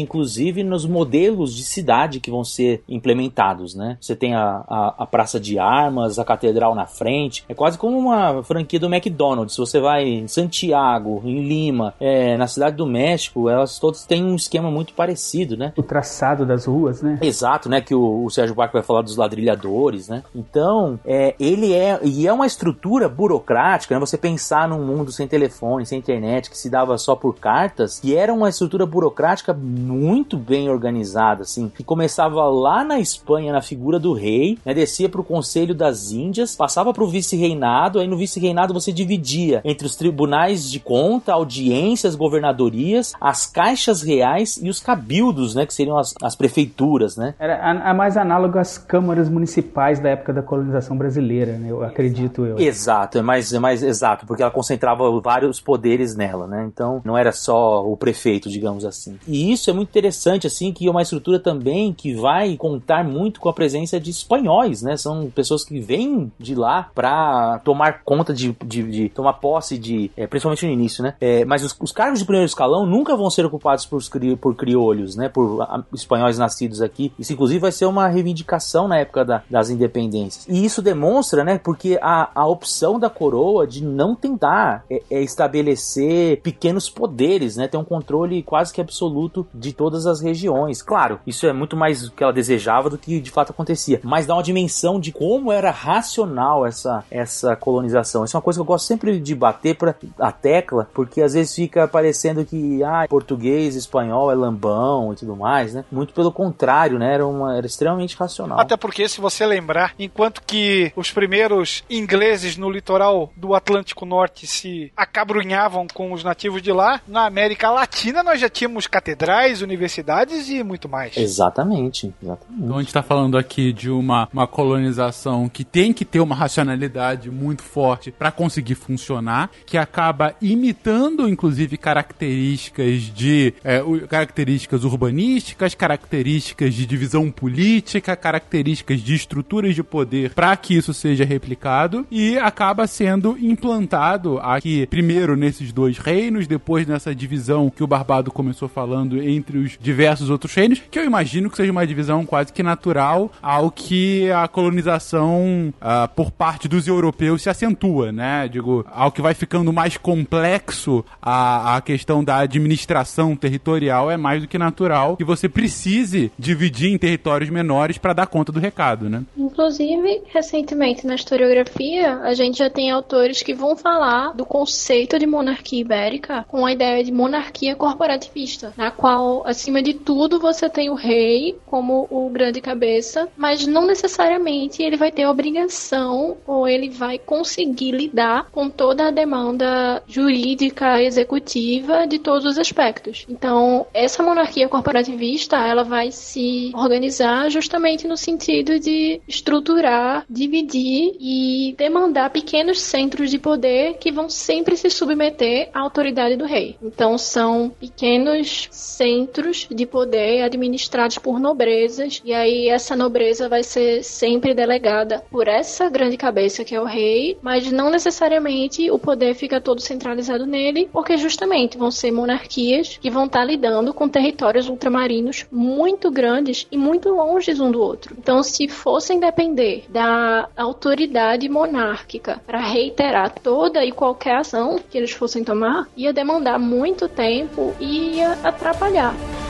inclusive, nos modelos de cidade que vão ser implementados, né? Você tem a, a, a praça de armas, a catedral na frente. É quase como uma franquia do McDonald's. Você vai em Santiago, em Lima, é, na cidade do México, elas todas têm um esquema muito parecido, né? O traçado das ruas, né? Exato, né? Que o, o Sérgio Barco vai falar dos ladrilhadores, né? Então, é, ele é e é uma estrutura burocrática, né? Você pensar num mundo sem telefone, sem internet, que se dava só por cartas, e era uma estrutura burocrática muito bem organizada, assim, que começava lá na Espanha na figura do rei, né? Descia para o Conselho das Índias, passava para o vice-reinado, aí no vice-reinado você dividia entre os tribunais de conta, audiências, governadorias, as caixas reais e os cabildos, né? Que seriam as, as prefeituras, né? Era a, a mais análogo às câmaras municipais da época da colonização brasileira, né? Eu acredito eu. Exato, é mais, é mais exato, porque ela concentrava vários poderes nela, né? Então não era só o prefeito, digamos assim. E isso é muito interessante, assim, que é uma estrutura também que vai contar muito com a presença de espanhóis, né? São pessoas que vêm de lá para tomar conta de, de, de, tomar posse de, é, principalmente no início, né? É, mas os, os, cargos de primeiro escalão nunca vão ser ocupados por, por criolhos, né? Por a, espanhóis nascidos aqui. Isso, inclusive, vai ser uma reivindicação na época da, das independências. E isso demonstra, né? Porque a, a opção da coroa de não tentar é, é estabelecer pequenos poderes, né? Tem um controle quase que absoluto de todas as regiões. Claro, isso é muito mais o que ela desejava do que de fato acontecia, mas dá uma dimensão de como era racional essa, essa colonização. Isso é uma coisa que eu gosto sempre de bater para a tecla, porque às vezes fica parecendo que ah, português, espanhol é lambão e tudo mais, né? Muito pelo contrário, né? Era, uma, era extremamente racional. Até porque, se você lembrar, enquanto que os primeiros ingleses no litoral do Atlântico Norte se acabrunhavam com os nativos de lá, na América Latina nós já tínhamos catedrais, universidades e muito mais. Exatamente, exatamente. Então a gente está falando aqui de uma, uma colonização que tem que ter uma racionalidade muito forte para conseguir funcionar, que acaba imitando, inclusive, características de é, características urbanísticas, características de divisão política, características de estruturas de poder para que isso seja replicado e acaba sendo implantado aqui primeiro nesses dois reinos, depois nessa divisão que o Barbado começou falando entre os diversos outros reinos, que eu imagino que seja uma divisão quase que natural ao que a colonização uh, por parte dos europeus se acentua, né? Digo, ao que vai ficando mais complexo a, a questão da administração territorial é mais do que natural que você precise dividir em territórios menores para dar conta do recado, né? Inclusive, recentemente na historiografia, a gente já tem autores que vão falar do conceito de monarquia ibérica com a ideia de monarquia corporativista, na qual, acima de tudo, você tem o rei como o grande cabeça, mas não necessariamente ele vai ter a obrigação ou ele vai conseguir lidar com toda a demanda jurídica, executiva de todos os aspectos. Então, essa monarquia corporativista, ela vai se organizar justamente no sentido de estruturar, dividir e demandar pequenos centros de poder que vão sempre se submeter à autoridade do rei. Então, são pequenos centros de poder administrados por nobrezas, e aí essa nobreza vai ser sempre delegada por essa grande cabeça que é o rei, mas não necessariamente o poder fica todo centralizado nele, porque justamente vão ser monarquias que vão estar lidando com territórios ultramarinos muito grandes e muito longe um do outro. Então, se fossem depender da autoridade monárquica para reiterar toda e qualquer ação que eles fossem tomar, ia demandar muito tempo e ia atrapalhar.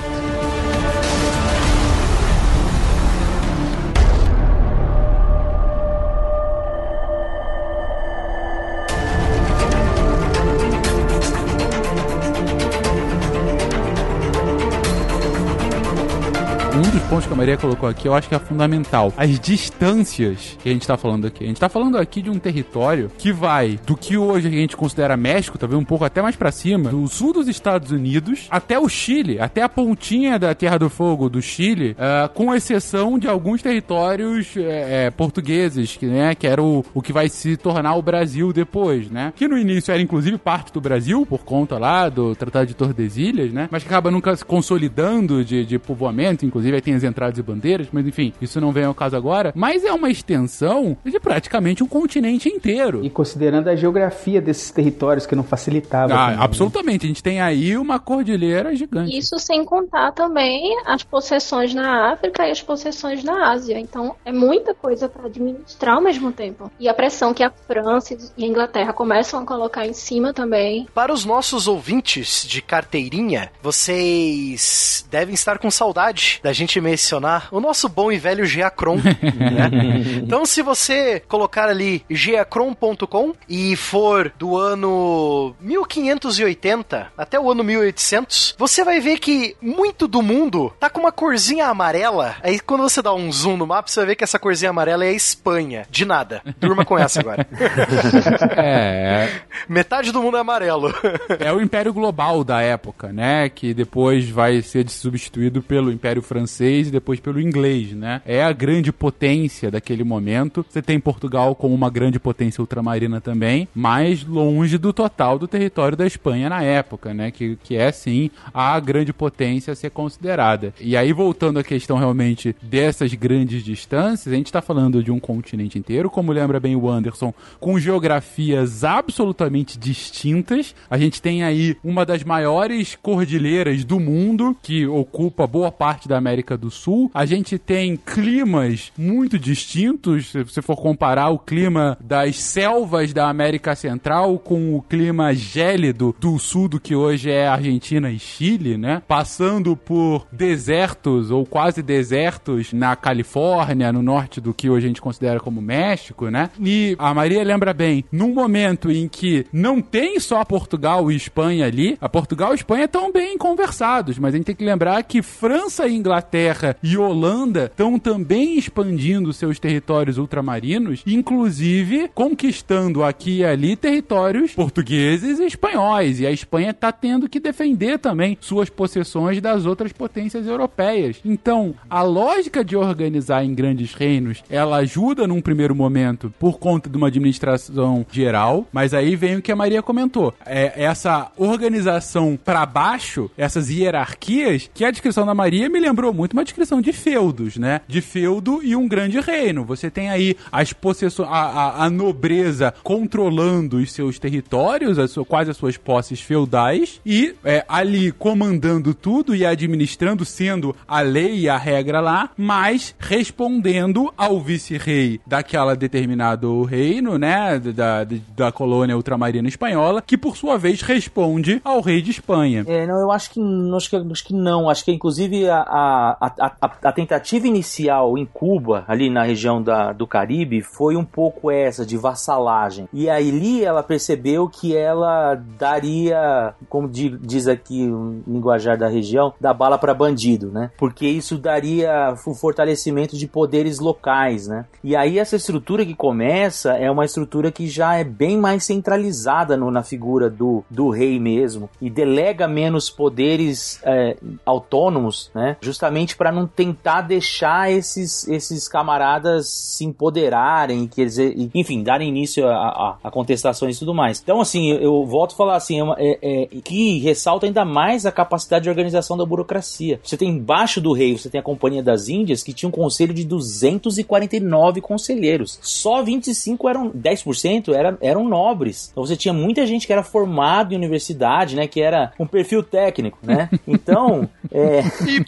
Pontos que a Maria colocou aqui, eu acho que é fundamental. As distâncias que a gente tá falando aqui. A gente tá falando aqui de um território que vai do que hoje a gente considera México, talvez um pouco até mais para cima, do sul dos Estados Unidos até o Chile, até a pontinha da Terra do Fogo do Chile, uh, com exceção de alguns territórios é, portugueses, que, né, que era o, o que vai se tornar o Brasil depois, né? Que no início era inclusive parte do Brasil, por conta lá do Tratado de Tordesilhas, né? Mas que acaba nunca se consolidando de, de povoamento, inclusive aí tem as entradas e bandeiras, mas enfim, isso não vem ao caso agora. Mas é uma extensão de praticamente um continente inteiro. E considerando a geografia desses territórios que não facilitava. Ah, também, absolutamente. Né? A gente tem aí uma cordilheira gigante. Isso sem contar também as possessões na África e as possessões na Ásia. Então é muita coisa para administrar ao mesmo tempo. E a pressão que a França e a Inglaterra começam a colocar em cima também. Para os nossos ouvintes de carteirinha, vocês devem estar com saudade da gente mencionar o nosso bom e velho Geacron. né? Então, se você colocar ali geacron.com e for do ano 1580 até o ano 1800, você vai ver que muito do mundo tá com uma corzinha amarela. Aí, quando você dá um zoom no mapa, você vai ver que essa corzinha amarela é a Espanha. De nada. Durma com essa agora. é. Metade do mundo é amarelo. é o Império Global da época, né? Que depois vai ser substituído pelo Império Francês francês e depois pelo inglês, né? É a grande potência daquele momento. Você tem Portugal como uma grande potência ultramarina também, mas longe do total do território da Espanha na época, né? Que, que é sim a grande potência a ser considerada. E aí, voltando à questão realmente dessas grandes distâncias, a gente está falando de um continente inteiro, como lembra bem o Anderson, com geografias absolutamente distintas. A gente tem aí uma das maiores cordilheiras do mundo, que ocupa boa parte da América América do Sul, a gente tem climas muito distintos. Se você for comparar o clima das selvas da América Central com o clima gélido do sul do que hoje é Argentina e Chile, né? Passando por desertos ou quase desertos na Califórnia, no norte do que hoje a gente considera como México, né? E a Maria lembra bem, num momento em que não tem só Portugal e Espanha ali, a Portugal e Espanha estão bem conversados, mas a gente tem que lembrar que França, Inglaterra e Holanda estão também expandindo seus territórios ultramarinos, inclusive conquistando aqui e ali territórios portugueses e espanhóis. E a Espanha está tendo que defender também suas possessões das outras potências europeias. Então, a lógica de organizar em grandes reinos, ela ajuda num primeiro momento por conta de uma administração geral, mas aí vem o que a Maria comentou. É essa organização para baixo, essas hierarquias, que a descrição da Maria me lembrou muito uma descrição de feudos, né? De feudo e um grande reino. Você tem aí as possessões, a, a, a nobreza controlando os seus territórios, as, quase as suas posses feudais, e é, ali comandando tudo e administrando, sendo a lei e a regra lá, mas respondendo ao vice-rei daquela determinado reino, né? Da, da, da colônia ultramarina espanhola, que por sua vez responde ao rei de Espanha. É, não, eu acho que, acho que, acho que não. Acho que inclusive a, a, a, a, tentativa inicial em Cuba, ali na região da, do Caribe, foi um pouco essa de vassalagem. E ali ela percebeu que ela daria, como diz aqui o linguajar da região, da bala para bandido, né? Porque isso daria o fortalecimento de poderes locais, né? E aí essa estrutura que começa é uma estrutura que já é bem mais centralizada no, na figura do, do rei mesmo e delega menos poderes é, autônomos, né? Justamente para não tentar deixar esses, esses camaradas se empoderarem, quer dizer, enfim, darem início a, a, a contestações e tudo mais. Então, assim, eu, eu volto a falar assim, é, é, é, que ressalta ainda mais a capacidade de organização da burocracia. Você tem embaixo do rei, você tem a Companhia das Índias, que tinha um conselho de 249 conselheiros. Só 25 eram, 10% eram, eram nobres. Então você tinha muita gente que era formado em universidade, né? Que era um perfil técnico, né? Então. é... E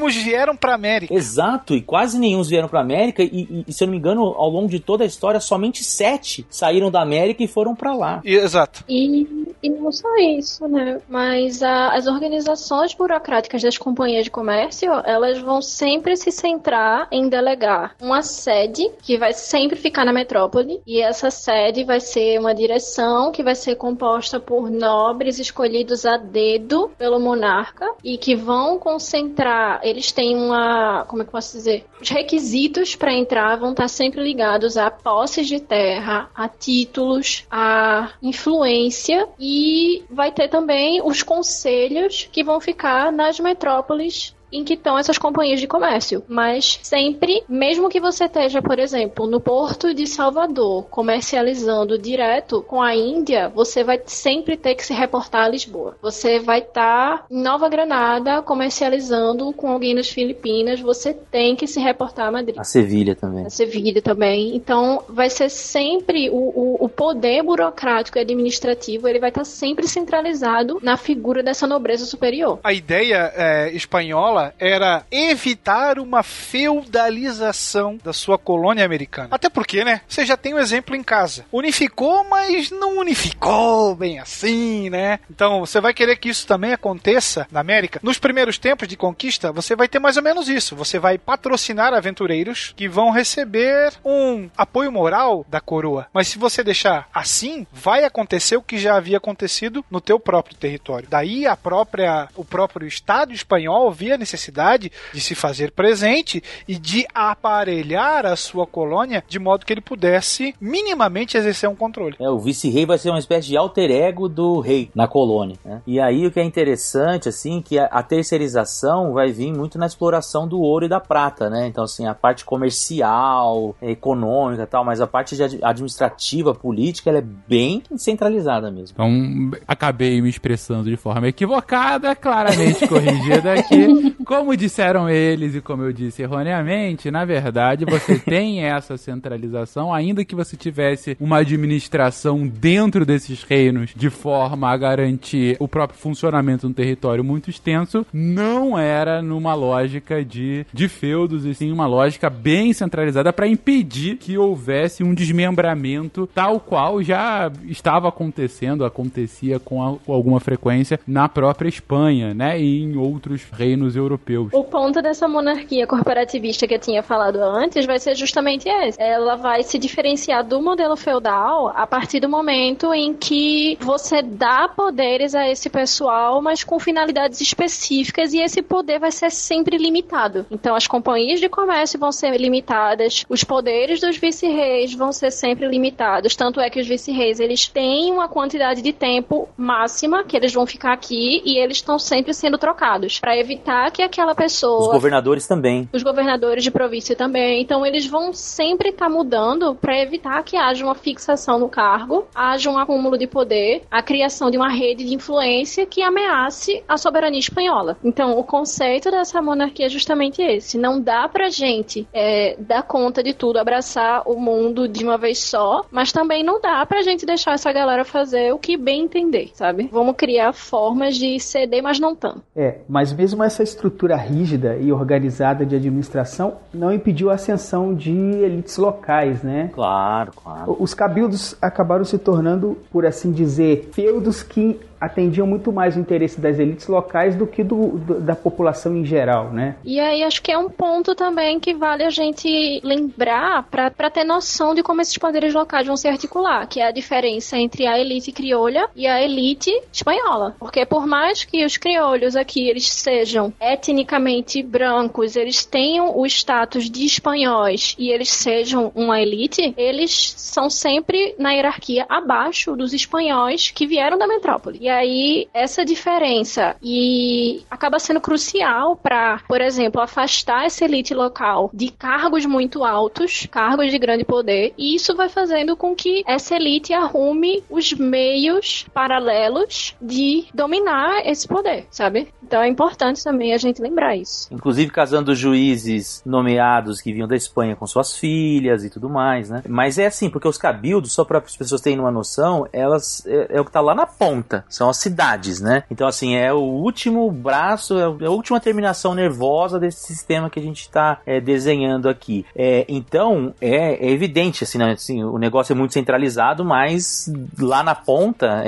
pouquíssimos vieram pra América. Exato, e quase nenhum vieram pra América. E, e, se eu não me engano, ao longo de toda a história, somente sete saíram da América e foram para lá. Exato. E, e não só isso, né? Mas a, as organizações burocráticas das companhias de comércio, elas vão sempre se centrar em delegar uma sede que vai sempre ficar na metrópole. E essa sede vai ser uma direção que vai ser composta por nobres escolhidos a dedo pelo monarca e que vão concentrar. Eles têm uma. Como é que eu posso dizer? Os requisitos para entrar vão estar sempre ligados a posses de terra, a títulos, a influência e vai ter também os conselhos que vão ficar nas metrópoles em que estão essas companhias de comércio. Mas sempre, mesmo que você esteja, por exemplo, no porto de Salvador, comercializando direto com a Índia, você vai sempre ter que se reportar a Lisboa. Você vai estar tá em Nova Granada comercializando com alguém nas Filipinas, você tem que se reportar a Madrid. A Sevilha também. A Sevilha também. Então, vai ser sempre o, o, o poder burocrático e administrativo, ele vai estar tá sempre centralizado na figura dessa nobreza superior. A ideia é, espanhola era evitar uma feudalização da sua colônia americana. Até porque, né? Você já tem um exemplo em casa. Unificou, mas não unificou bem assim, né? Então, você vai querer que isso também aconteça na América. Nos primeiros tempos de conquista, você vai ter mais ou menos isso. Você vai patrocinar aventureiros que vão receber um apoio moral da coroa. Mas se você deixar assim, vai acontecer o que já havia acontecido no teu próprio território. Daí a própria o próprio Estado espanhol via necessidade de se fazer presente e de aparelhar a sua colônia de modo que ele pudesse minimamente exercer um controle. É, o vice-rei vai ser uma espécie de alter ego do rei na colônia. Né? E aí o que é interessante, assim, que a, a, terceirização vai vir muito na exploração do ouro e da prata, né? Então, assim, a parte comercial, econômica tal, mas a parte administrativa, política, ela é bem centralizada mesmo. Então, acabei me expressando de forma equivocada, claramente corrigida aqui. como disseram eles e como eu disse erroneamente, na verdade você tem essa centralização, ainda que você tivesse uma administração dentro desses reinos de forma a garantir o próprio funcionamento de um território muito extenso, não era numa lógica de, de feudos, e sim uma lógica bem centralizada para impedir que houvesse um desmembramento tal qual já estava acontecendo, acontecia com, a, com alguma frequência na própria Espanha, né, e em outros reinos europeus. O ponto dessa monarquia corporativista que eu tinha falado antes vai ser justamente esse. Ela vai se diferenciar do modelo feudal a partir do momento em que você dá poderes a esse pessoal, mas com finalidades específicas e esse poder vai ser sempre limitado. Então as companhias de comércio vão ser limitadas, os poderes dos vice-reis vão ser sempre limitados. Tanto é que os vice-reis eles têm uma quantidade de tempo máxima que eles vão ficar aqui e eles estão sempre sendo trocados para evitar que aquela pessoa. Os governadores também. Os governadores de província também. Então eles vão sempre estar tá mudando para evitar que haja uma fixação no cargo, haja um acúmulo de poder, a criação de uma rede de influência que ameace a soberania espanhola. Então o conceito dessa monarquia é justamente esse. Não dá pra gente é, dar conta de tudo, abraçar o mundo de uma vez só, mas também não dá pra gente deixar essa galera fazer o que bem entender, sabe? Vamos criar formas de ceder, mas não tanto. É, mas mesmo essa estrutura rígida e organizada de administração não impediu a ascensão de elites locais, né? Claro, claro. Os cabildos acabaram se tornando, por assim dizer, feudos que atendiam muito mais o interesse das elites locais do que do, do, da população em geral, né? E aí acho que é um ponto também que vale a gente lembrar para ter noção de como esses poderes locais vão se articular, que é a diferença entre a elite criolha e a elite espanhola. Porque por mais que os criolhos aqui eles sejam etnicamente brancos, eles tenham o status de espanhóis e eles sejam uma elite, eles são sempre na hierarquia abaixo dos espanhóis que vieram da metrópole. E aí, essa diferença e acaba sendo crucial para, por exemplo, afastar essa elite local de cargos muito altos, cargos de grande poder, e isso vai fazendo com que essa elite arrume os meios paralelos de dominar esse poder, sabe? Então é importante também a gente lembrar isso. Inclusive casando juízes nomeados que vinham da Espanha com suas filhas e tudo mais, né? Mas é assim, porque os cabildos, só para as pessoas terem uma noção, elas é, é o que tá lá na ponta são as cidades, né? Então, assim, é o último braço, é, é a última terminação nervosa desse sistema que a gente está é, desenhando aqui. É, então, é, é, evidente, assim, né? assim, o negócio é muito centralizado, mas lá na ponta,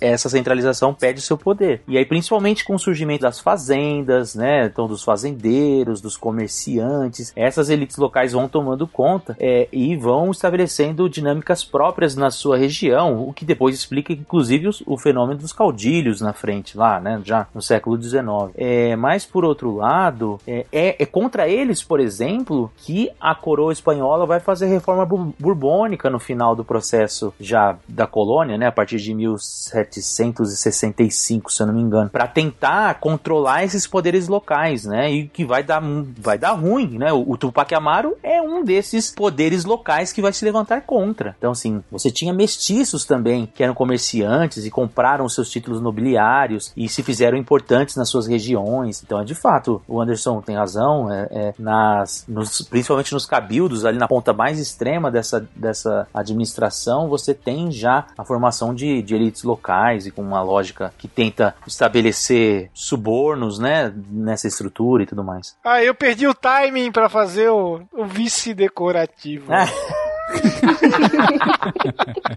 essa centralização perde o seu poder. E aí, principalmente com o surgimento das fazendas, né? Então, dos fazendeiros, dos comerciantes, essas elites locais vão tomando conta é, e vão estabelecendo dinâmicas próprias na sua região, o que depois explica, inclusive, o fenômeno dos caudilhos na frente lá, né? Já no século XIX. É, mas por outro lado, é, é, é, contra eles, por exemplo, que a coroa espanhola vai fazer reforma burbônica no final do processo já da colônia, né? A partir de 1765, se eu não me engano, para tentar controlar esses poderes locais, né? E que vai dar, vai dar ruim, né? O, o Tupac Amaro é um desses poderes locais que vai se levantar contra. Então, assim, você tinha mestiços também que eram comerciantes e compraram seus títulos nobiliários e se fizeram importantes nas suas regiões. Então, é de fato, o Anderson tem razão, é, é nas, nos, principalmente nos cabildos, ali na ponta mais extrema dessa, dessa administração, você tem já a formação de, de elites locais e com uma lógica que tenta estabelecer subornos, né, nessa estrutura e tudo mais. Ah, eu perdi o timing para fazer o, o vice decorativo.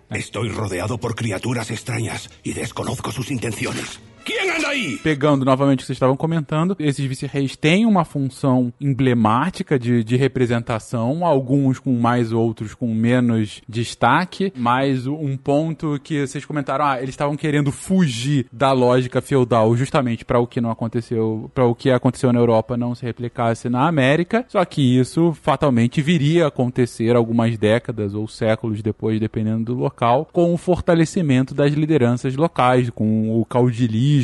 Estoy rodeado por criaturas extrañas y desconozco sus intenciones. Quem anda aí? Pegando novamente o que vocês estavam comentando, esses vice-reis têm uma função emblemática de, de representação, alguns com mais, outros com menos destaque, mas um ponto que vocês comentaram, ah, eles estavam querendo fugir da lógica feudal justamente para o que não aconteceu, para o que aconteceu na Europa não se replicasse na América, só que isso fatalmente viria a acontecer algumas décadas ou séculos depois, dependendo do local, com o fortalecimento das lideranças locais, com o caudilhismo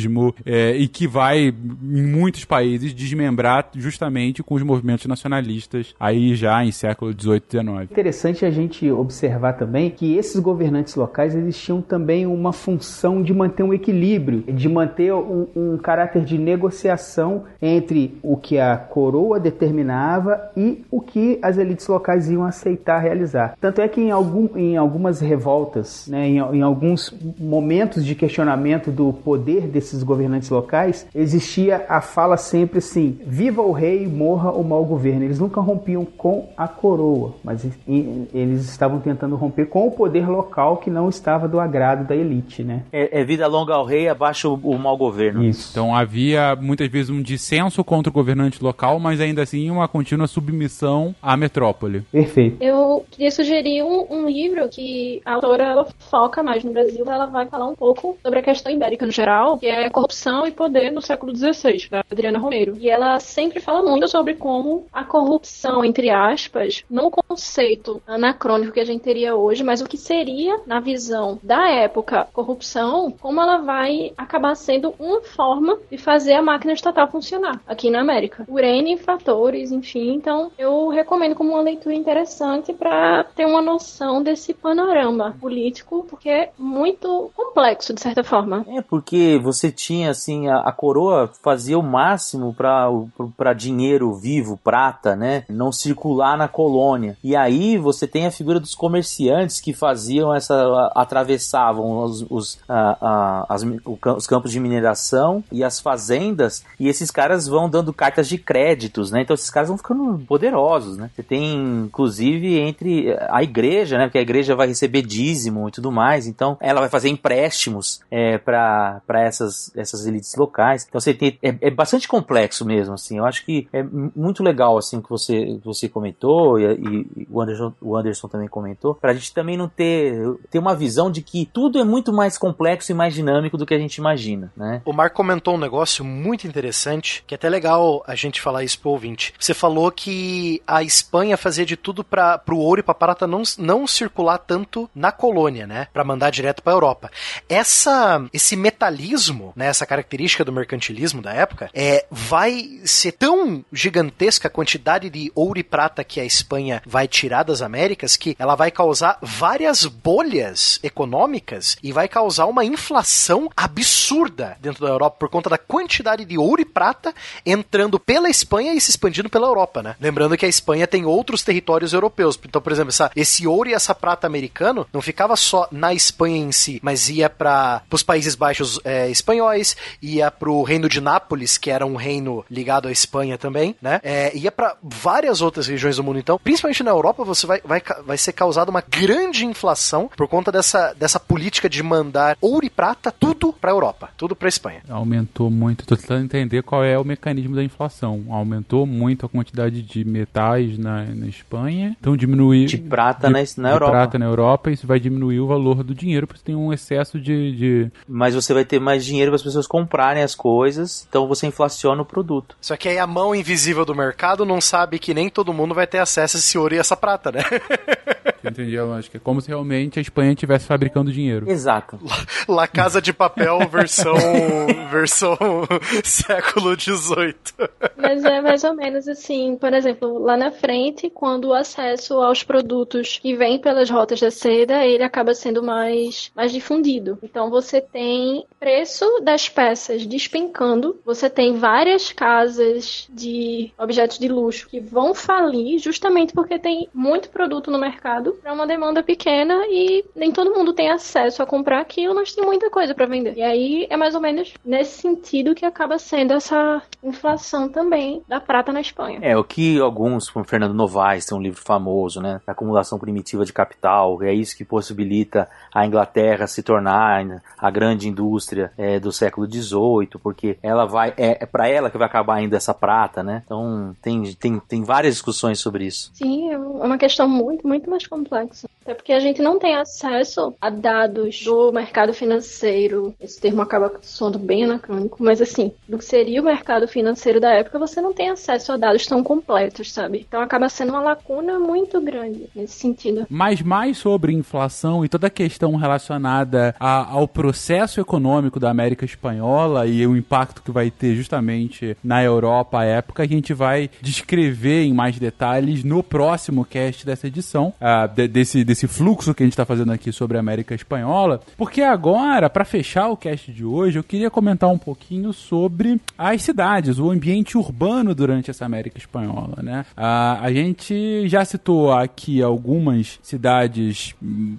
é, e que vai, em muitos países, desmembrar justamente com os movimentos nacionalistas aí já em século XVIII e XIX. Interessante a gente observar também que esses governantes locais eles tinham também uma função de manter um equilíbrio, de manter um, um caráter de negociação entre o que a coroa determinava e o que as elites locais iam aceitar realizar. Tanto é que em, algum, em algumas revoltas, né, em, em alguns momentos de questionamento do poder desses governantes locais, existia a fala sempre assim: viva o rei, morra o mau governo. Eles nunca rompiam com a coroa, mas eles estavam tentando romper com o poder local que não estava do agrado da elite, né? É, é vida longa ao rei, abaixo o, o mau governo. Isso. Então havia muitas vezes um dissenso contra o governante local, mas ainda assim uma contínua submissão à metrópole. Perfeito. Eu queria sugerir um, um livro que a autora ela foca mais no Brasil, ela vai falar um pouco sobre a questão ibérica no geral, que é corrupção e poder no século XVI, da Adriana Romero. E ela sempre fala muito sobre como a corrupção, entre aspas, não o conceito anacrônico que a gente teria hoje, mas o que seria, na visão da época, corrupção, como ela vai acabar sendo uma forma de fazer a máquina estatal funcionar aqui na América. Por N fatores, enfim. Então, eu recomendo como uma leitura interessante para ter uma noção desse panorama político, porque é muito complexo, de certa forma. É, porque você tinha, assim, a, a coroa fazia o máximo para dinheiro vivo, prata, né? Não circular na colônia. E aí você tem a figura dos comerciantes que faziam essa. atravessavam os, os, a, a, as, os campos de mineração e as fazendas, e esses caras vão dando cartas de créditos, né? Então esses caras vão ficando poderosos, né? Você tem, inclusive, entre a igreja, né? Porque a igreja vai receber dízimo e tudo mais, então ela vai fazer empréstimos é, para essas, essas elites locais. Então você tem, é, é, bastante complexo mesmo, assim. Eu acho que é muito legal, assim, que você, você comentou e, e o, Anderson, o Anderson também comentou, para a gente também não ter, ter uma visão de que tudo é muito mais complexo e mais dinâmico do que a gente imagina, né? O Marco comentou um negócio muito interessante, que é até legal a gente falar isso pro ouvinte. Você falou que a Espanha fazia de tudo para pro ouro e pra prata não, não circular tanto na colônia, né? Para mandar direto para Europa. Essa esse metalismo, né, essa característica do mercantilismo da época, é vai ser tão gigantesca a quantidade de ouro e prata que a Espanha vai tirar das Américas que ela vai causar várias bolhas econômicas e vai causar uma inflação absurda dentro da Europa por conta da quantidade de ouro e prata entrando pela Espanha e se expandindo pela Europa, né? Lembrando que a Espanha tem outros territórios europeus. Então, por exemplo, essa, esse ouro e essa prata americano não ficava só na Espanha em si, mas ia para os Países Baixos é, espanhóis, ia para o Reino de Nápoles, que era um reino ligado à Espanha também, né? É, ia para várias outras regiões do mundo. Então, principalmente na Europa, você vai, vai, vai ser causada uma grande inflação por conta dessa, dessa política de mandar ouro e prata tudo para a Europa, tudo para a Espanha. Aumentou muito. Estou tentando entender qual é o mecanismo da inflação. Aumentou muito a quantidade de metais na, na Espanha, então diminuiu de prata de, na, na de Europa. prata na Europa. Isso vai diminuir o valor do dinheiro porque tem um excesso de, de... Mas você vai ter mais dinheiro para as pessoas comprarem as coisas, então você inflaciona o produto. Só que aí a mão invisível do mercado não sabe que nem todo mundo vai ter acesso a esse ouro e essa prata, né? Entendi a lógica. É como se realmente a Espanha estivesse fabricando dinheiro. Exato. La, La Casa de Papel versão, versão século XVIII. Mas é mais ou menos assim, por exemplo, lá na frente, quando o acesso aos produtos que vêm pelas rotas da seda, ele acaba sendo mais, mais difundido. Então você tem preço das peças despencando, você tem várias casas de objetos de luxo que vão falir justamente porque tem muito produto no mercado para uma demanda pequena e nem todo mundo tem acesso a comprar aquilo, mas tem muita coisa para vender. E aí é mais ou menos nesse sentido que acaba sendo essa inflação também da prata na Espanha. É, o que alguns, como Fernando Novaes, tem um livro famoso, né, acumulação primitiva de capital, é isso que possibilita a Inglaterra se tornar a grande indústria é, do século XVIII, porque ela vai, é, é para ela que vai acabar ainda essa prata, né? Então tem, tem, tem várias discussões sobre isso. Sim, é uma questão muito, muito mais complexa. Até porque a gente não tem acesso a dados do mercado financeiro. Esse termo acaba soando bem anacrônico, mas assim, do que seria o mercado financeiro da época, você não tem acesso a dados tão completos, sabe? Então acaba sendo uma lacuna muito grande nesse sentido. Mas mais sobre inflação e toda a questão relacionada a, ao processo econômico da América Espanhola e o impacto que vai ter justamente na Europa à época, a gente vai descrever em mais detalhes no próximo cast dessa edição, uh, de, desse, desse fluxo que a gente está fazendo aqui sobre a América Espanhola. Porque agora, para fechar o cast de hoje, eu queria comentar um pouquinho sobre as cidades, o ambiente urbano durante essa América Espanhola, né? Uh, a gente já citou aqui algumas cidades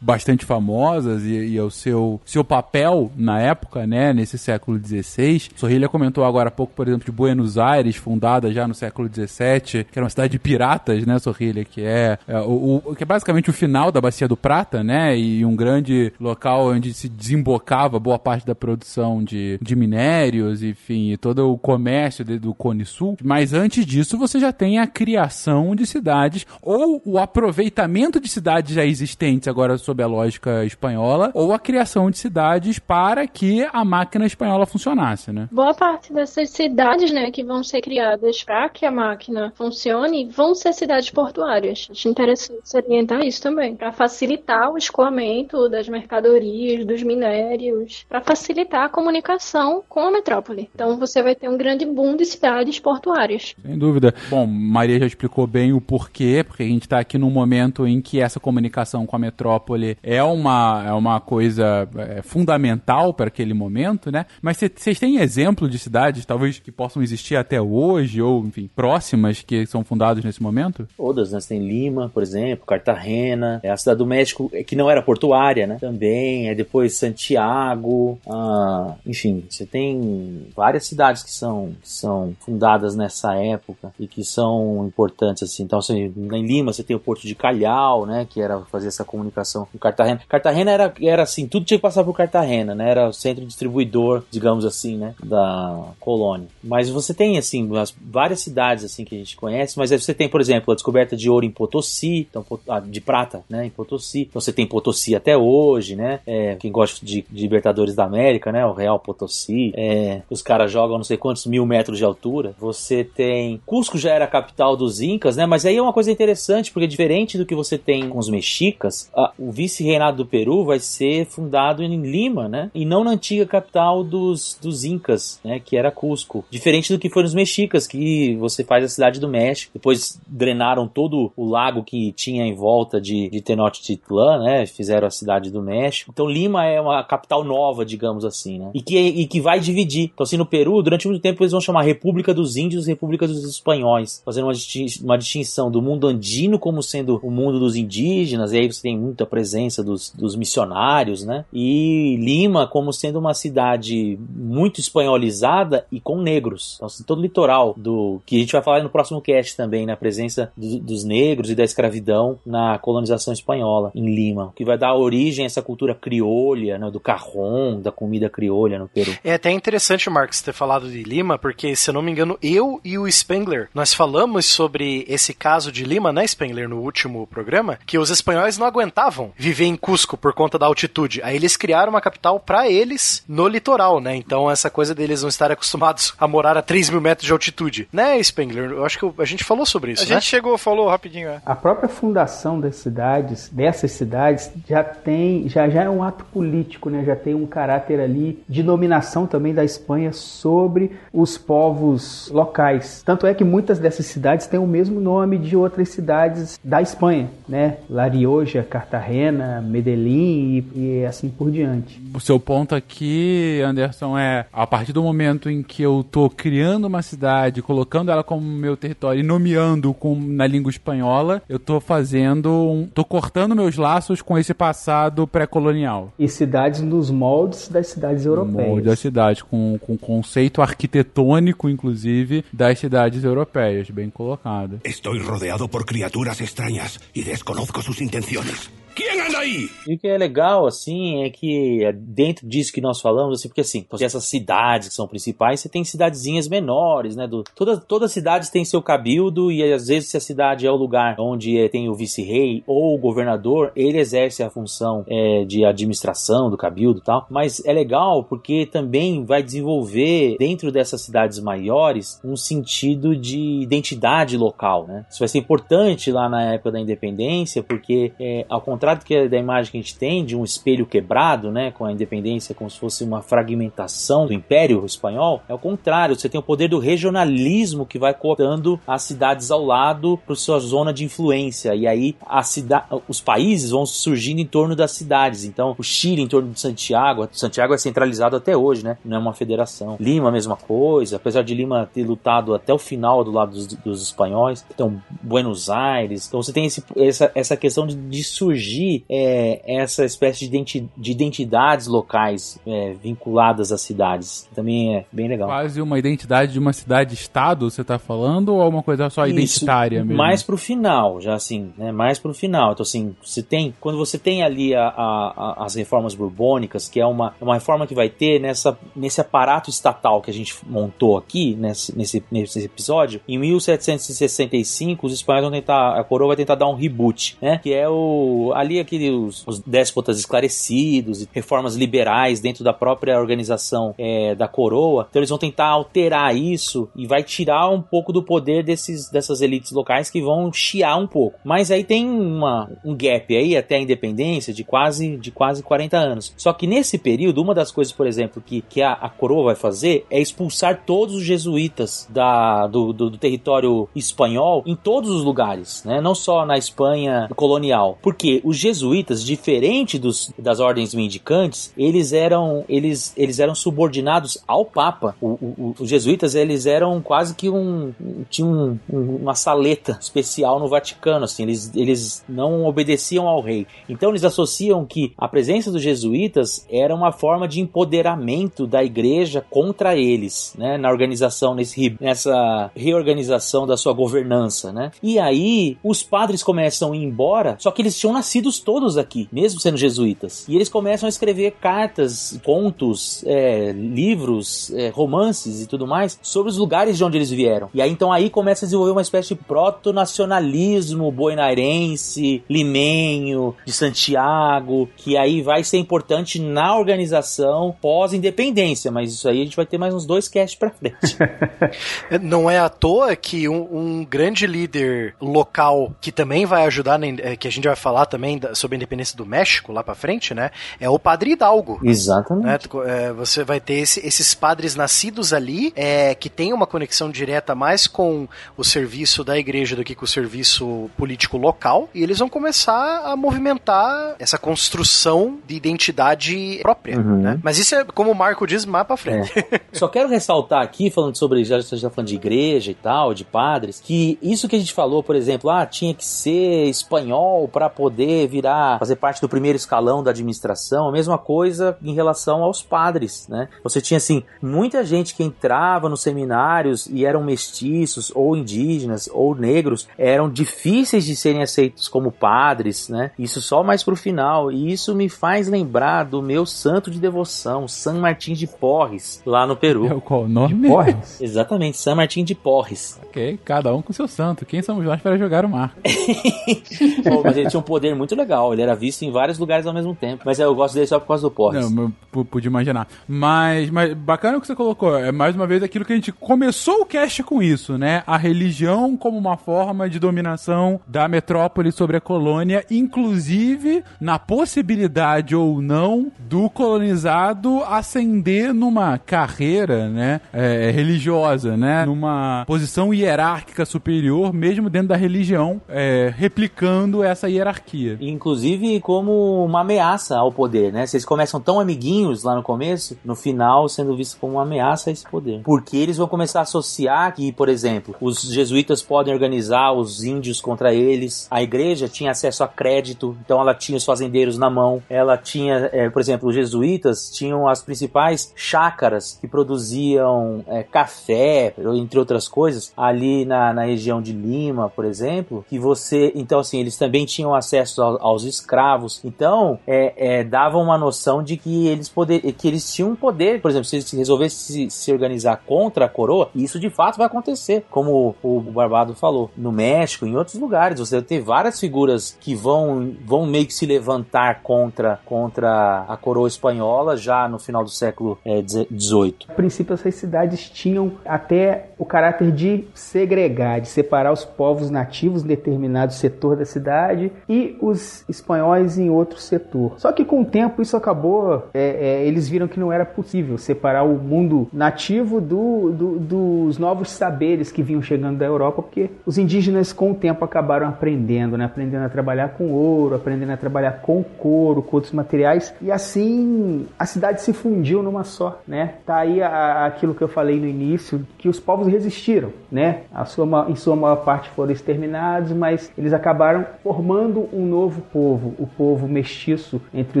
bastante famosas e, e o seu, seu papel na época, né, nesse século XVI. Sorrilha comentou agora há pouco, por exemplo, de Buenos Aires, fundada já no século XVII, que era uma cidade de piratas, né, Sorrilha, que é, é o, o, que é basicamente o final da Bacia do Prata, né, e um grande local onde se desembocava boa parte da produção de, de minérios, enfim, e todo o comércio de, do Cone Sul. Mas antes disso, você já tem a criação de cidades ou o aproveitamento de cidades já existentes, agora sob a lógica espanhola, ou a criação de cidades para que a máquina espanhola funcionasse, né? Boa parte dessas cidades, né, que vão ser criadas para que a máquina funcione, vão ser cidades portuárias. Acho interessante salientar isso também, para facilitar o escoamento das mercadorias, dos minérios, para facilitar a comunicação com a metrópole. Então você vai ter um grande boom de cidades portuárias. Sem dúvida. Bom, Maria já explicou bem o porquê, porque a gente está aqui num momento em que essa comunicação com a metrópole é uma, é uma coisa é, fundamental para aquele momento, né? Mas vocês têm exemplo de cidades, talvez, que possam existir até hoje, ou, enfim, próximas, que são fundadas nesse momento? Todas, né? Você tem Lima, por exemplo, Cartagena, é a cidade do México, é, que não era portuária, né? Também, é depois Santiago, ah, enfim, você tem várias cidades que são, que são fundadas nessa época e que são importantes, assim. Então, assim, em Lima você tem o Porto de Calhau, né? Que era fazer essa comunicação com Cartagena. Cartagena era, era assim, tudo tinha que passar por Cartagena, né? Era o centro distribuidor, digamos assim, né? Da colônia. Mas você tem, assim, várias cidades, assim, que a gente conhece, mas aí você tem, por exemplo, a descoberta de ouro em Potosí, então, de prata, né? Em Potosí. Então você tem Potosí até hoje, né? É, quem gosta de, de, Libertadores da América, né? O Real Potosí. É, os caras jogam não sei quantos mil metros de altura. Você tem... Cusco já era a capital dos Incas, né? Mas aí é uma coisa interessante, porque diferente do que você tem com os mexicas, a, o vice-reinado do Peru vai ser fundado em Lima, né? E não na antiga capital dos, dos Incas, né? Que era Cusco. Diferente do que foi nos mexicas, que você faz a cidade do México. Depois drenaram todo o lago que tinha em volta de, de Tenochtitlan, né? Fizeram a cidade do México. Então Lima é uma capital nova, digamos assim, né? E que, e que vai dividir. Então assim, no Peru, durante muito tempo eles vão chamar República dos Índios e República dos Espanhóis, fazendo uma, uma distinção do mundo andino como sendo o mundo dos indígenas, e aí você tem muita presença dos, dos missionários, né? E Lima como sendo uma cidade muito espanholizada e com negros. Então, assim, todo o litoral do que a gente vai falar no próximo cast também, na né? presença do, dos negros e da escravidão na colonização espanhola em Lima, que vai dar origem a essa cultura criolha, né? do carrom, da comida criolha no Peru. É até interessante, Marcos, ter falado de Lima, porque se eu não me engano, eu e o Spengler, nós falamos sobre esse caso de Lima, né, Spengler, no último programa, que os espanhóis não aguentavam viver em Cusco por conta da altitude. Aí eles criaram uma capital para eles no litoral, né? Então essa coisa deles não estarem acostumados a morar a 3 mil metros de altitude. Né, Spengler? Eu acho que a gente falou sobre isso, A né? gente chegou, falou rapidinho. É. A própria fundação das cidades, dessas cidades, já tem, já, já é um ato político, né? Já tem um caráter ali de dominação também da Espanha sobre os povos locais. Tanto é que muitas dessas cidades têm o mesmo nome de outras cidades da Espanha, né? La Rioja, Cartagena, Medellín e, e assim por diante. O seu ponto aqui, Anderson, é a partir do momento em que eu tô criando uma cidade, colocando ela como meu território e nomeando com, na língua espanhola, eu tô fazendo, um, tô cortando meus laços com esse passado pré-colonial. E cidades nos moldes das cidades europeias. Molde das cidades, com, com conceito arquitetônico, inclusive, das cidades europeias, bem colocado. Estoy rodeado por criaturas extrañas y desconozco sus intenciones. ¿Quién anda ahí? E o que é legal, assim, é que é dentro disso que nós falamos, assim, porque assim, essas cidades que são principais, você tem cidadezinhas menores, né? Do, toda, todas as cidades têm seu cabildo e às vezes se a cidade é o lugar onde é, tem o vice-rei ou o governador, ele exerce a função é, de administração do cabildo e tal. Mas é legal porque também vai desenvolver dentro dessas cidades maiores um sentido de identidade local, né? Isso vai ser importante lá na época da independência, porque é, ao contrário que é da imagem que a gente tem de um espelho quebrado, né, com a independência como se fosse uma fragmentação do Império Espanhol, é o contrário. Você tem o poder do regionalismo que vai cooptando as cidades ao lado para sua zona de influência. E aí a cida os países vão surgindo em torno das cidades. Então, o Chile em torno de Santiago. Santiago é centralizado até hoje, né? Não é uma federação. Lima, mesma coisa. Apesar de Lima ter lutado até o final do lado dos, dos espanhóis. Então, Buenos Aires. Então, você tem esse, essa, essa questão de, de surgir surgir é, essa espécie de, identi de identidades locais é, vinculadas às cidades. Também é bem legal. Quase uma identidade de uma cidade-estado, você está falando, ou é uma coisa só Isso, identitária mesmo? Mais pro final, já assim, né? Mais pro final. Então, assim, você tem. Quando você tem ali a, a, a, as reformas borbônicas, que é uma, uma reforma que vai ter nessa, nesse aparato estatal que a gente montou aqui, nesse, nesse, nesse episódio, em 1765, os espanhóis vão tentar. A coroa vai tentar dar um reboot, né? Que é o. A ali aqueles os déspotas esclarecidos e reformas liberais dentro da própria organização é, da coroa. Então eles vão tentar alterar isso e vai tirar um pouco do poder desses, dessas elites locais que vão chiar um pouco. Mas aí tem uma, um gap aí até a independência de quase, de quase 40 anos. Só que nesse período, uma das coisas, por exemplo, que, que a, a coroa vai fazer é expulsar todos os jesuítas da, do, do, do território espanhol em todos os lugares, né? não só na Espanha colonial. Porque os jesuítas, diferente dos, das ordens mendicantes, eles eram, eles, eles eram subordinados ao Papa. O, o, os jesuítas, eles eram quase que um. tinham um, uma saleta especial no Vaticano, assim, eles, eles não obedeciam ao rei. Então eles associam que a presença dos jesuítas era uma forma de empoderamento da igreja contra eles, né, na organização, nesse, nessa reorganização da sua governança, né. E aí os padres começam a ir embora, só que eles tinham nascido nascidos todos aqui, mesmo sendo jesuítas. E eles começam a escrever cartas, contos, é, livros, é, romances e tudo mais sobre os lugares de onde eles vieram. E aí então aí começa a desenvolver uma espécie de proto-nacionalismo boinairense, limenho, de Santiago, que aí vai ser importante na organização pós-independência, mas isso aí a gente vai ter mais uns dois casts pra frente. Não é à toa que um, um grande líder local que também vai ajudar, é, que a gente vai falar também também sobre a independência do México lá para frente, né? É o Padre Hidalgo. Exatamente. Né? É, você vai ter esse, esses padres nascidos ali é, que tem uma conexão direta mais com o serviço da igreja do que com o serviço político local e eles vão começar a movimentar essa construção de identidade própria, uhum. né? Mas isso é, como o Marco diz, mais pra frente. É. Só quero ressaltar aqui, falando sobre, já está falando de igreja e tal, de padres, que isso que a gente falou, por exemplo, ah, tinha que ser espanhol para poder virar, fazer parte do primeiro escalão da administração, a mesma coisa em relação aos padres, né? Você tinha, assim, muita gente que entrava nos seminários e eram mestiços, ou indígenas, ou negros, eram difíceis de serem aceitos como padres, né? Isso só mais pro final, e isso me faz lembrar do meu santo de devoção, San Martín de Porres, lá no Peru. É, qual o nome? De Porres? Exatamente, San Martín de Porres. Ok, cada um com seu santo. Quem somos nós para jogar o mar? Bom, mas ele tinha um poder muito muito legal. Ele era visto em vários lugares ao mesmo tempo. Mas eu gosto dele só por causa do Porres. Não, eu pude imaginar. Mas, mas bacana o que você colocou. É mais uma vez aquilo que a gente começou o cast com isso, né? A religião como uma forma de dominação da metrópole sobre a colônia, inclusive na possibilidade ou não do colonizado ascender numa carreira, né? É, religiosa, né? Numa posição hierárquica superior, mesmo dentro da religião, é, replicando essa hierarquia inclusive como uma ameaça ao poder, né? Eles começam tão amiguinhos lá no começo, no final sendo visto como uma ameaça a esse poder. Porque eles vão começar a associar que, por exemplo, os jesuítas podem organizar os índios contra eles, a igreja tinha acesso a crédito, então ela tinha os fazendeiros na mão, ela tinha, é, por exemplo, os jesuítas tinham as principais chácaras que produziam é, café, entre outras coisas, ali na, na região de Lima, por exemplo, que você, então assim, eles também tinham acesso aos, escravos. Então, é, é, dava uma noção de que eles poder, que eles tinham poder, por exemplo, se eles resolvessem se, se organizar contra a coroa, isso de fato vai acontecer, como o, Barbado falou, no México, em outros lugares, você ter várias figuras que vão, vão meio que se levantar contra, contra a coroa espanhola já no final do século XVIII. A princípio, essas cidades tinham até o caráter de segregar, de separar os povos nativos em determinado setor da cidade e os espanhóis em outro setor. Só que com o tempo isso acabou, é, é, eles viram que não era possível separar o mundo nativo do, do, dos novos saberes que vinham chegando da Europa, porque os indígenas com o tempo acabaram aprendendo, né? aprendendo a trabalhar com ouro, aprendendo a trabalhar com couro, com outros materiais, e assim a cidade se fundiu numa só, né? Tá aí a, aquilo que eu falei no início, que os povos resistiram, né? A sua, em sua maior parte foram exterminados, mas eles acabaram formando um novo povo, o povo mestiço entre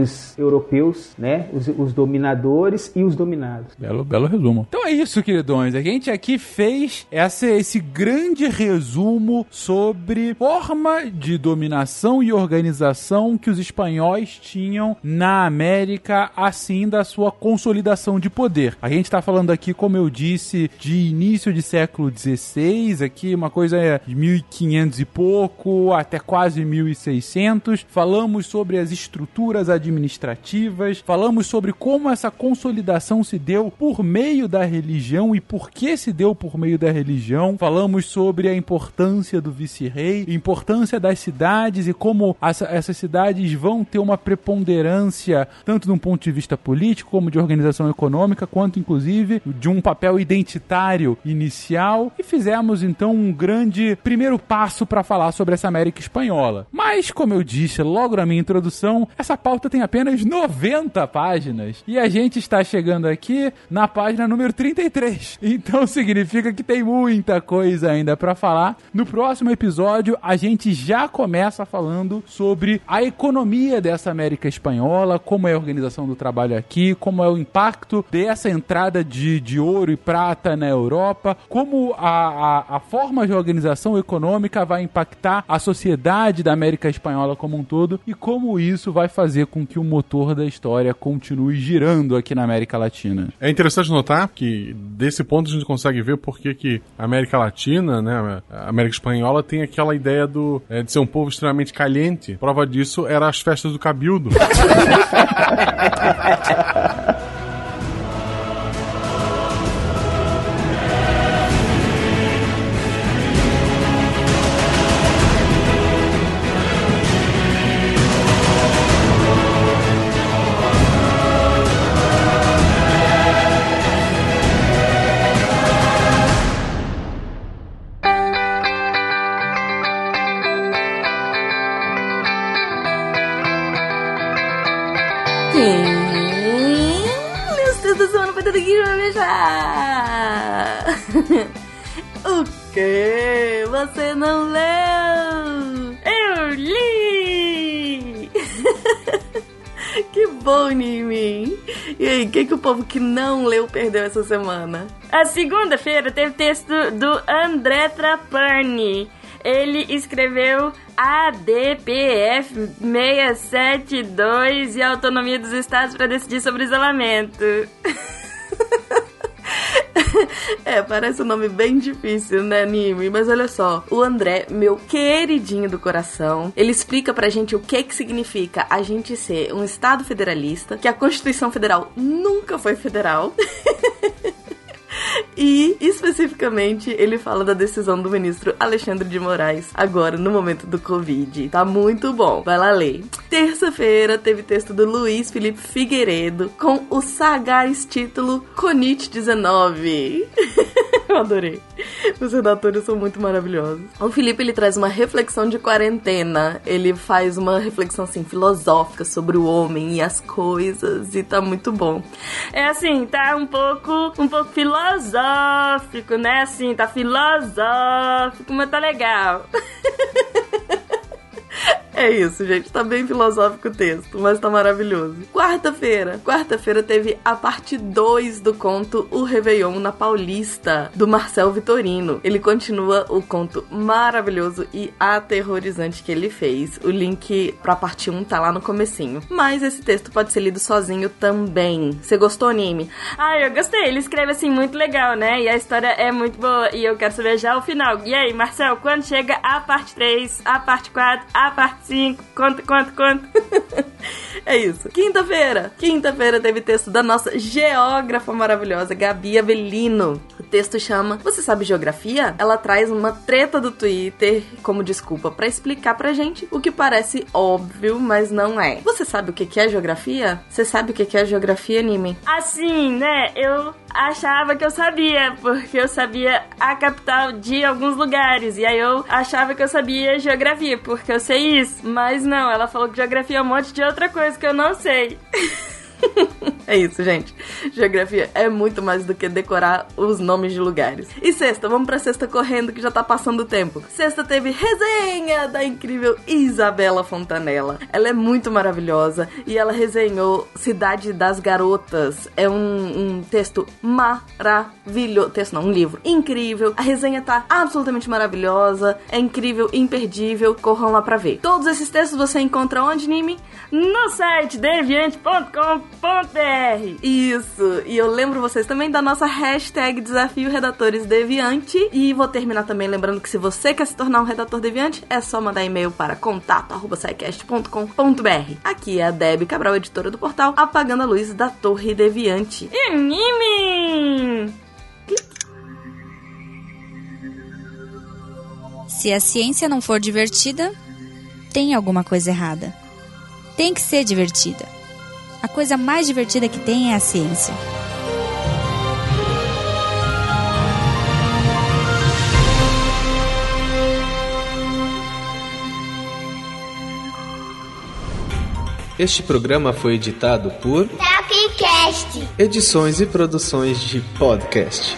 os europeus, né? Os, os dominadores e os dominados. Belo, belo resumo. Então é isso, queridões. A gente aqui fez essa, esse grande resumo sobre forma de dominação e organização que os espanhóis tinham na América, assim da sua consolidação de poder. A gente está falando aqui, como eu disse, de início de século XVI, aqui uma coisa de 1500 e pouco até quase 1600. Falamos sobre as estruturas administrativas, falamos sobre como essa consolidação se deu por meio da religião e por que se deu por meio da religião. Falamos sobre a importância do vice-rei, importância das cidades e como essa, essas cidades vão ter uma preponderância tanto de um ponto de vista político como de organização econômica, quanto inclusive de um papel identitário inicial. E fizemos então um grande primeiro passo para falar sobre essa América espanhola. Mas, como eu disse logo na minha introdução, essa pauta tem apenas 90 páginas e a gente está chegando aqui na página número 33. Então significa que tem muita coisa ainda para falar. No próximo episódio, a gente já começa falando sobre a economia dessa América espanhola, como é a organização do trabalho aqui, como é o impacto dessa entrada de, de ouro e prata na Europa, como a, a, a forma de organização econômica vai impactar a sociedade da América espanhola como um todo e como isso vai fazer com que o motor da história continue girando aqui na América Latina. É interessante notar que desse ponto a gente consegue ver por que, que a América Latina, né, a América Espanhola tem aquela ideia do, é, de ser um povo extremamente caliente. Prova disso era as festas do Cabildo. o quê? Você não leu? Eu li! que bom, Nimi! E aí, o que, que o povo que não leu perdeu essa semana? A segunda-feira teve texto do André Trapani. Ele escreveu ADPF 672 e a autonomia dos estados para decidir sobre isolamento. É, parece um nome bem difícil, né, Nimi? Mas olha só, o André, meu queridinho do coração, ele explica pra gente o que que significa a gente ser um estado federalista, que a Constituição Federal nunca foi federal. E, especificamente, ele fala da decisão do ministro Alexandre de Moraes, agora no momento do Covid. Tá muito bom. Vai lá ler. Terça-feira teve texto do Luiz Felipe Figueiredo com o sagaz título Conit 19. Eu adorei. Os redatores são muito maravilhosos. O Felipe ele traz uma reflexão de quarentena. Ele faz uma reflexão assim filosófica sobre o homem e as coisas e tá muito bom. É assim, tá um pouco, um pouco filosófico, né? Assim, tá filosófico, mas tá legal. É isso, gente. Tá bem filosófico o texto, mas tá maravilhoso. Quarta-feira. Quarta-feira teve a parte 2 do conto O Réveillon na Paulista, do Marcel Vitorino. Ele continua o conto maravilhoso e aterrorizante que ele fez. O link pra parte 1 tá lá no comecinho. Mas esse texto pode ser lido sozinho também. Você gostou, Anime? Ah, eu gostei. Ele escreve assim muito legal, né? E a história é muito boa. E eu quero saber já o final. E aí, Marcel, quando chega a parte 3, a parte 4, a parte 5? Conta, conta, conta. é isso. Quinta-feira. Quinta-feira teve texto da nossa geógrafa maravilhosa, Gabi Avelino. O texto chama Você sabe geografia? Ela traz uma treta do Twitter como desculpa para explicar pra gente o que parece óbvio, mas não é. Você sabe o que é geografia? Você sabe o que é geografia, anime? Assim, né? Eu achava que eu sabia, porque eu sabia a capital de alguns lugares. E aí eu achava que eu sabia geografia, porque eu sei isso. Mas não, ela falou que geografia é um monte de outra coisa que eu não sei. é isso, gente. Geografia é muito mais do que decorar os nomes de lugares. E sexta, vamos pra sexta correndo que já tá passando o tempo. Sexta teve resenha da incrível Isabela Fontanella. Ela é muito maravilhosa e ela resenhou Cidade das Garotas. É um, um texto maravilhoso. Texto não, um livro incrível. A resenha tá absolutamente maravilhosa. É incrível, imperdível. Corram lá pra ver. Todos esses textos você encontra onde, Nime? No site deviante.com redatores.br. Isso. E eu lembro vocês também da nossa hashtag Desafio Redatores Deviante. E vou terminar também lembrando que se você quer se tornar um redator deviante, é só mandar e-mail para contato@saicast.com.br. Aqui é a Deb Cabral, editora do portal Apagando a Luz da Torre Deviante. Anime! Se a ciência não for divertida, tem alguma coisa errada. Tem que ser divertida. A coisa mais divertida que tem é a ciência. Este programa foi editado por Tapcast. Edições e produções de podcast.